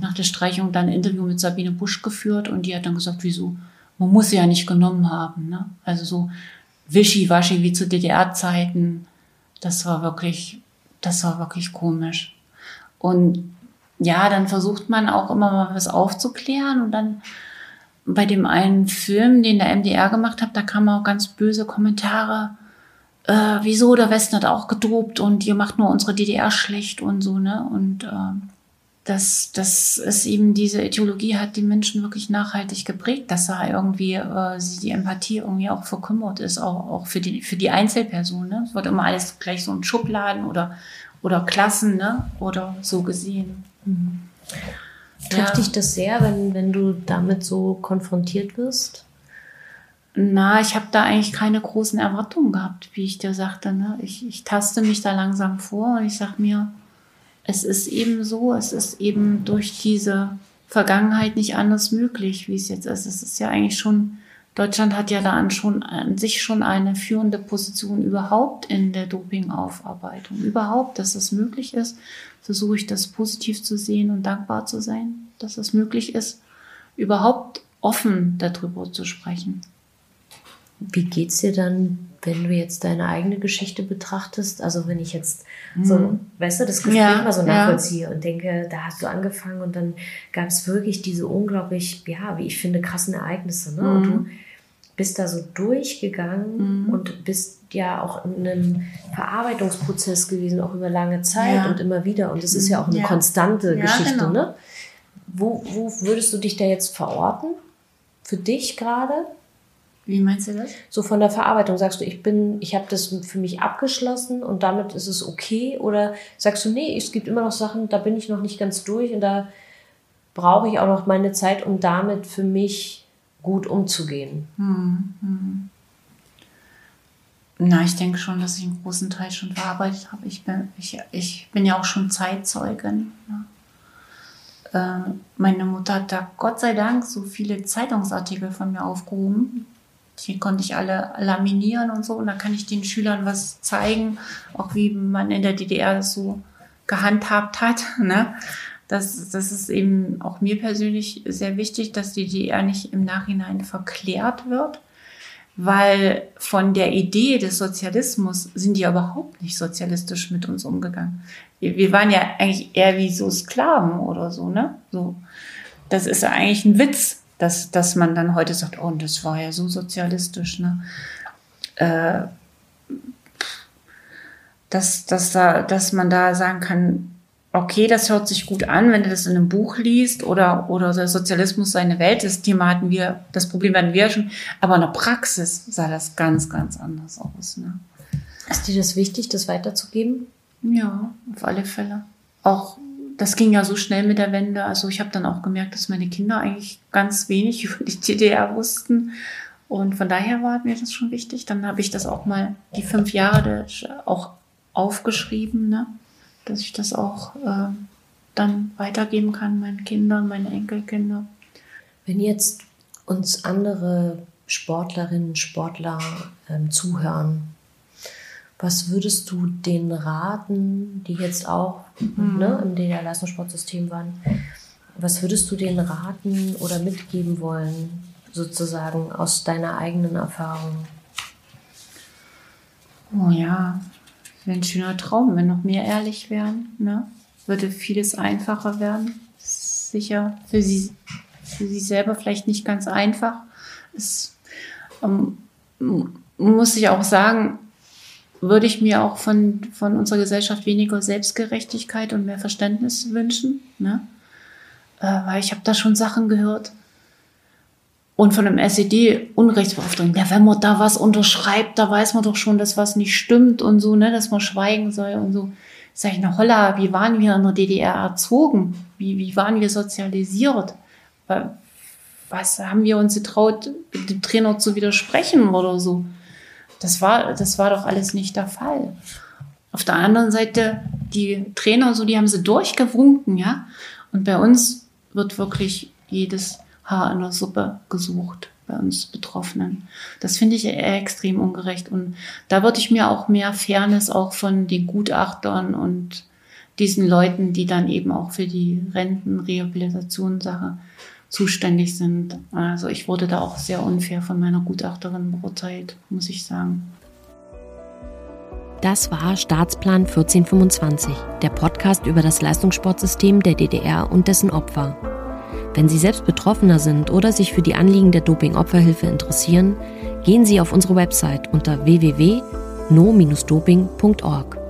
nach der Streichung dann ein Interview mit Sabine Busch geführt und die hat dann gesagt, wieso? Man muss sie ja nicht genommen haben. Ne? Also so wischiwaschi wie zu DDR-Zeiten. Das war wirklich, das war wirklich komisch. Und ja, dann versucht man auch immer mal was aufzuklären und dann bei dem einen Film, den der MDR gemacht hat, da kamen auch ganz böse Kommentare. Äh, wieso, der Westen hat auch gedopt und ihr macht nur unsere DDR schlecht und so, ne? Und äh, dass, dass es eben diese Ideologie hat die Menschen wirklich nachhaltig geprägt, dass da irgendwie äh, die Empathie irgendwie auch verkümmert ist, auch, auch für, die, für die Einzelperson. Ne? Es wird immer alles gleich so in Schubladen oder, oder Klassen ne? oder so gesehen. Mhm. Trifft ja. dich das sehr, wenn, wenn du damit so konfrontiert wirst? Na, ich habe da eigentlich keine großen Erwartungen gehabt, wie ich dir sagte. Ne? Ich, ich taste mich da langsam vor und ich sag mir, es ist eben so, es ist eben durch diese Vergangenheit nicht anders möglich, wie es jetzt ist. Es ist ja eigentlich schon, Deutschland hat ja da an, schon, an sich schon eine führende Position überhaupt in der Dopingaufarbeitung. Überhaupt, dass es möglich ist versuche ich das positiv zu sehen und dankbar zu sein, dass es möglich ist, überhaupt offen darüber zu sprechen. Wie geht's dir dann, wenn du jetzt deine eigene Geschichte betrachtest? Also wenn ich jetzt so, mhm. weißt du, das Gespräch ja, mal so nachvollziehe ja. und denke, da hast du angefangen und dann gab es wirklich diese unglaublich, ja, wie ich finde, krassen Ereignisse. Ne? Mhm. Und du bist da so durchgegangen mhm. und bist ja auch in einem Verarbeitungsprozess gewesen, auch über lange Zeit ja. und immer wieder. Und es ist ja auch eine ja. konstante ja, Geschichte. Genau. Ne? Wo, wo würdest du dich da jetzt verorten? Für dich gerade? Wie meinst du das? So von der Verarbeitung sagst du, ich bin, ich habe das für mich abgeschlossen und damit ist es okay? Oder sagst du, nee, es gibt immer noch Sachen, da bin ich noch nicht ganz durch und da brauche ich auch noch meine Zeit, um damit für mich gut umzugehen? Hm, hm. Na, ich denke schon, dass ich einen großen Teil schon verarbeitet habe. Ich bin, ich, ich bin ja auch schon Zeitzeugin. Ne? Äh, meine Mutter hat da Gott sei Dank so viele Zeitungsartikel von mir aufgehoben. Die konnte ich alle laminieren und so. Und da kann ich den Schülern was zeigen, auch wie man in der DDR das so gehandhabt hat. [LAUGHS] Ne? Das, das ist eben auch mir persönlich sehr wichtig, dass die DDR nicht im Nachhinein verklärt wird weil von der Idee des Sozialismus sind die ja überhaupt nicht sozialistisch mit uns umgegangen. Wir, waren ja eigentlich eher wie so Sklaven oder so, ne? So, das ist eigentlich ein Witz, dass, dass man dann heute sagt, oh, das war ja so sozialistisch, ne? Äh, dass, dass, da, dass man da sagen kann, okay, das hört sich gut an, wenn du das in einem Buch liest oder, oder der Sozialismus seine Welt. Das Thema hatten wir, das Problem hatten wir ja schon. Aber in der Praxis sah das ganz, ganz anders aus. Ne? Ist dir das wichtig, das weiterzugeben? Ja, auf alle Fälle. Auch das ging ja so schnell mit der Wende. Also ich habe dann auch gemerkt, dass meine Kinder eigentlich ganz wenig [LAUGHS] über die DDR wussten. Und von daher war mir das schon wichtig. Dann habe ich das auch mal die fünf Jahre auch aufgeschrieben. Ne? Dass ich das auch äh, dann weitergeben kann, meinen Kindern, meinen Enkelkinder. Wenn jetzt uns andere Sportlerinnen, Sportler ähm, zuhören, was würdest du denen raten, die jetzt auch mhm. ne, im DDR-Leistungssportsystem waren? Was würdest du denen raten oder mitgeben wollen, sozusagen aus deiner eigenen Erfahrung? Oh ja, wäre ein schöner Traum, wenn noch mehr ehrlich wären. Ne? Würde vieles einfacher werden. Sicher für sie, für sie selber vielleicht nicht ganz einfach. Es ähm, muss ich auch sagen, würde ich mir auch von, von unserer Gesellschaft weniger Selbstgerechtigkeit und mehr Verständnis wünschen. Ne? Äh, weil ich habe da schon Sachen gehört, und von einem SED-Unrechtsbeauftragten, ja, wenn man da was unterschreibt, da weiß man doch schon, dass was nicht stimmt und so, ne, dass man schweigen soll und so. Sag ich, na holla, wie waren wir in der DDR erzogen? Wie, wie waren wir sozialisiert? Was haben wir uns getraut, dem Trainer zu widersprechen oder so? Das war, das war doch alles nicht der Fall. Auf der anderen Seite, die Trainer und so, die haben sie durchgewunken, ja. Und bei uns wird wirklich jedes Haar in der Suppe gesucht. bei uns Betroffenen. Das finde ich extrem ungerecht. Und da würde ich mir auch mehr Fairness auch von den Gutachtern und diesen Leuten, die dann eben auch für die Rentenrehabilitationssache zuständig sind. Also ich wurde da auch sehr unfair von meiner Gutachterin beurteilt, muss ich sagen. Das war Staatsplan 1425, der Podcast über das Leistungssportsystem der DDR und dessen Opfer. Wenn Sie selbst Betroffener sind oder sich für die Anliegen der Doping-Opferhilfe interessieren, gehen Sie auf unsere Website unter www.no-doping.org.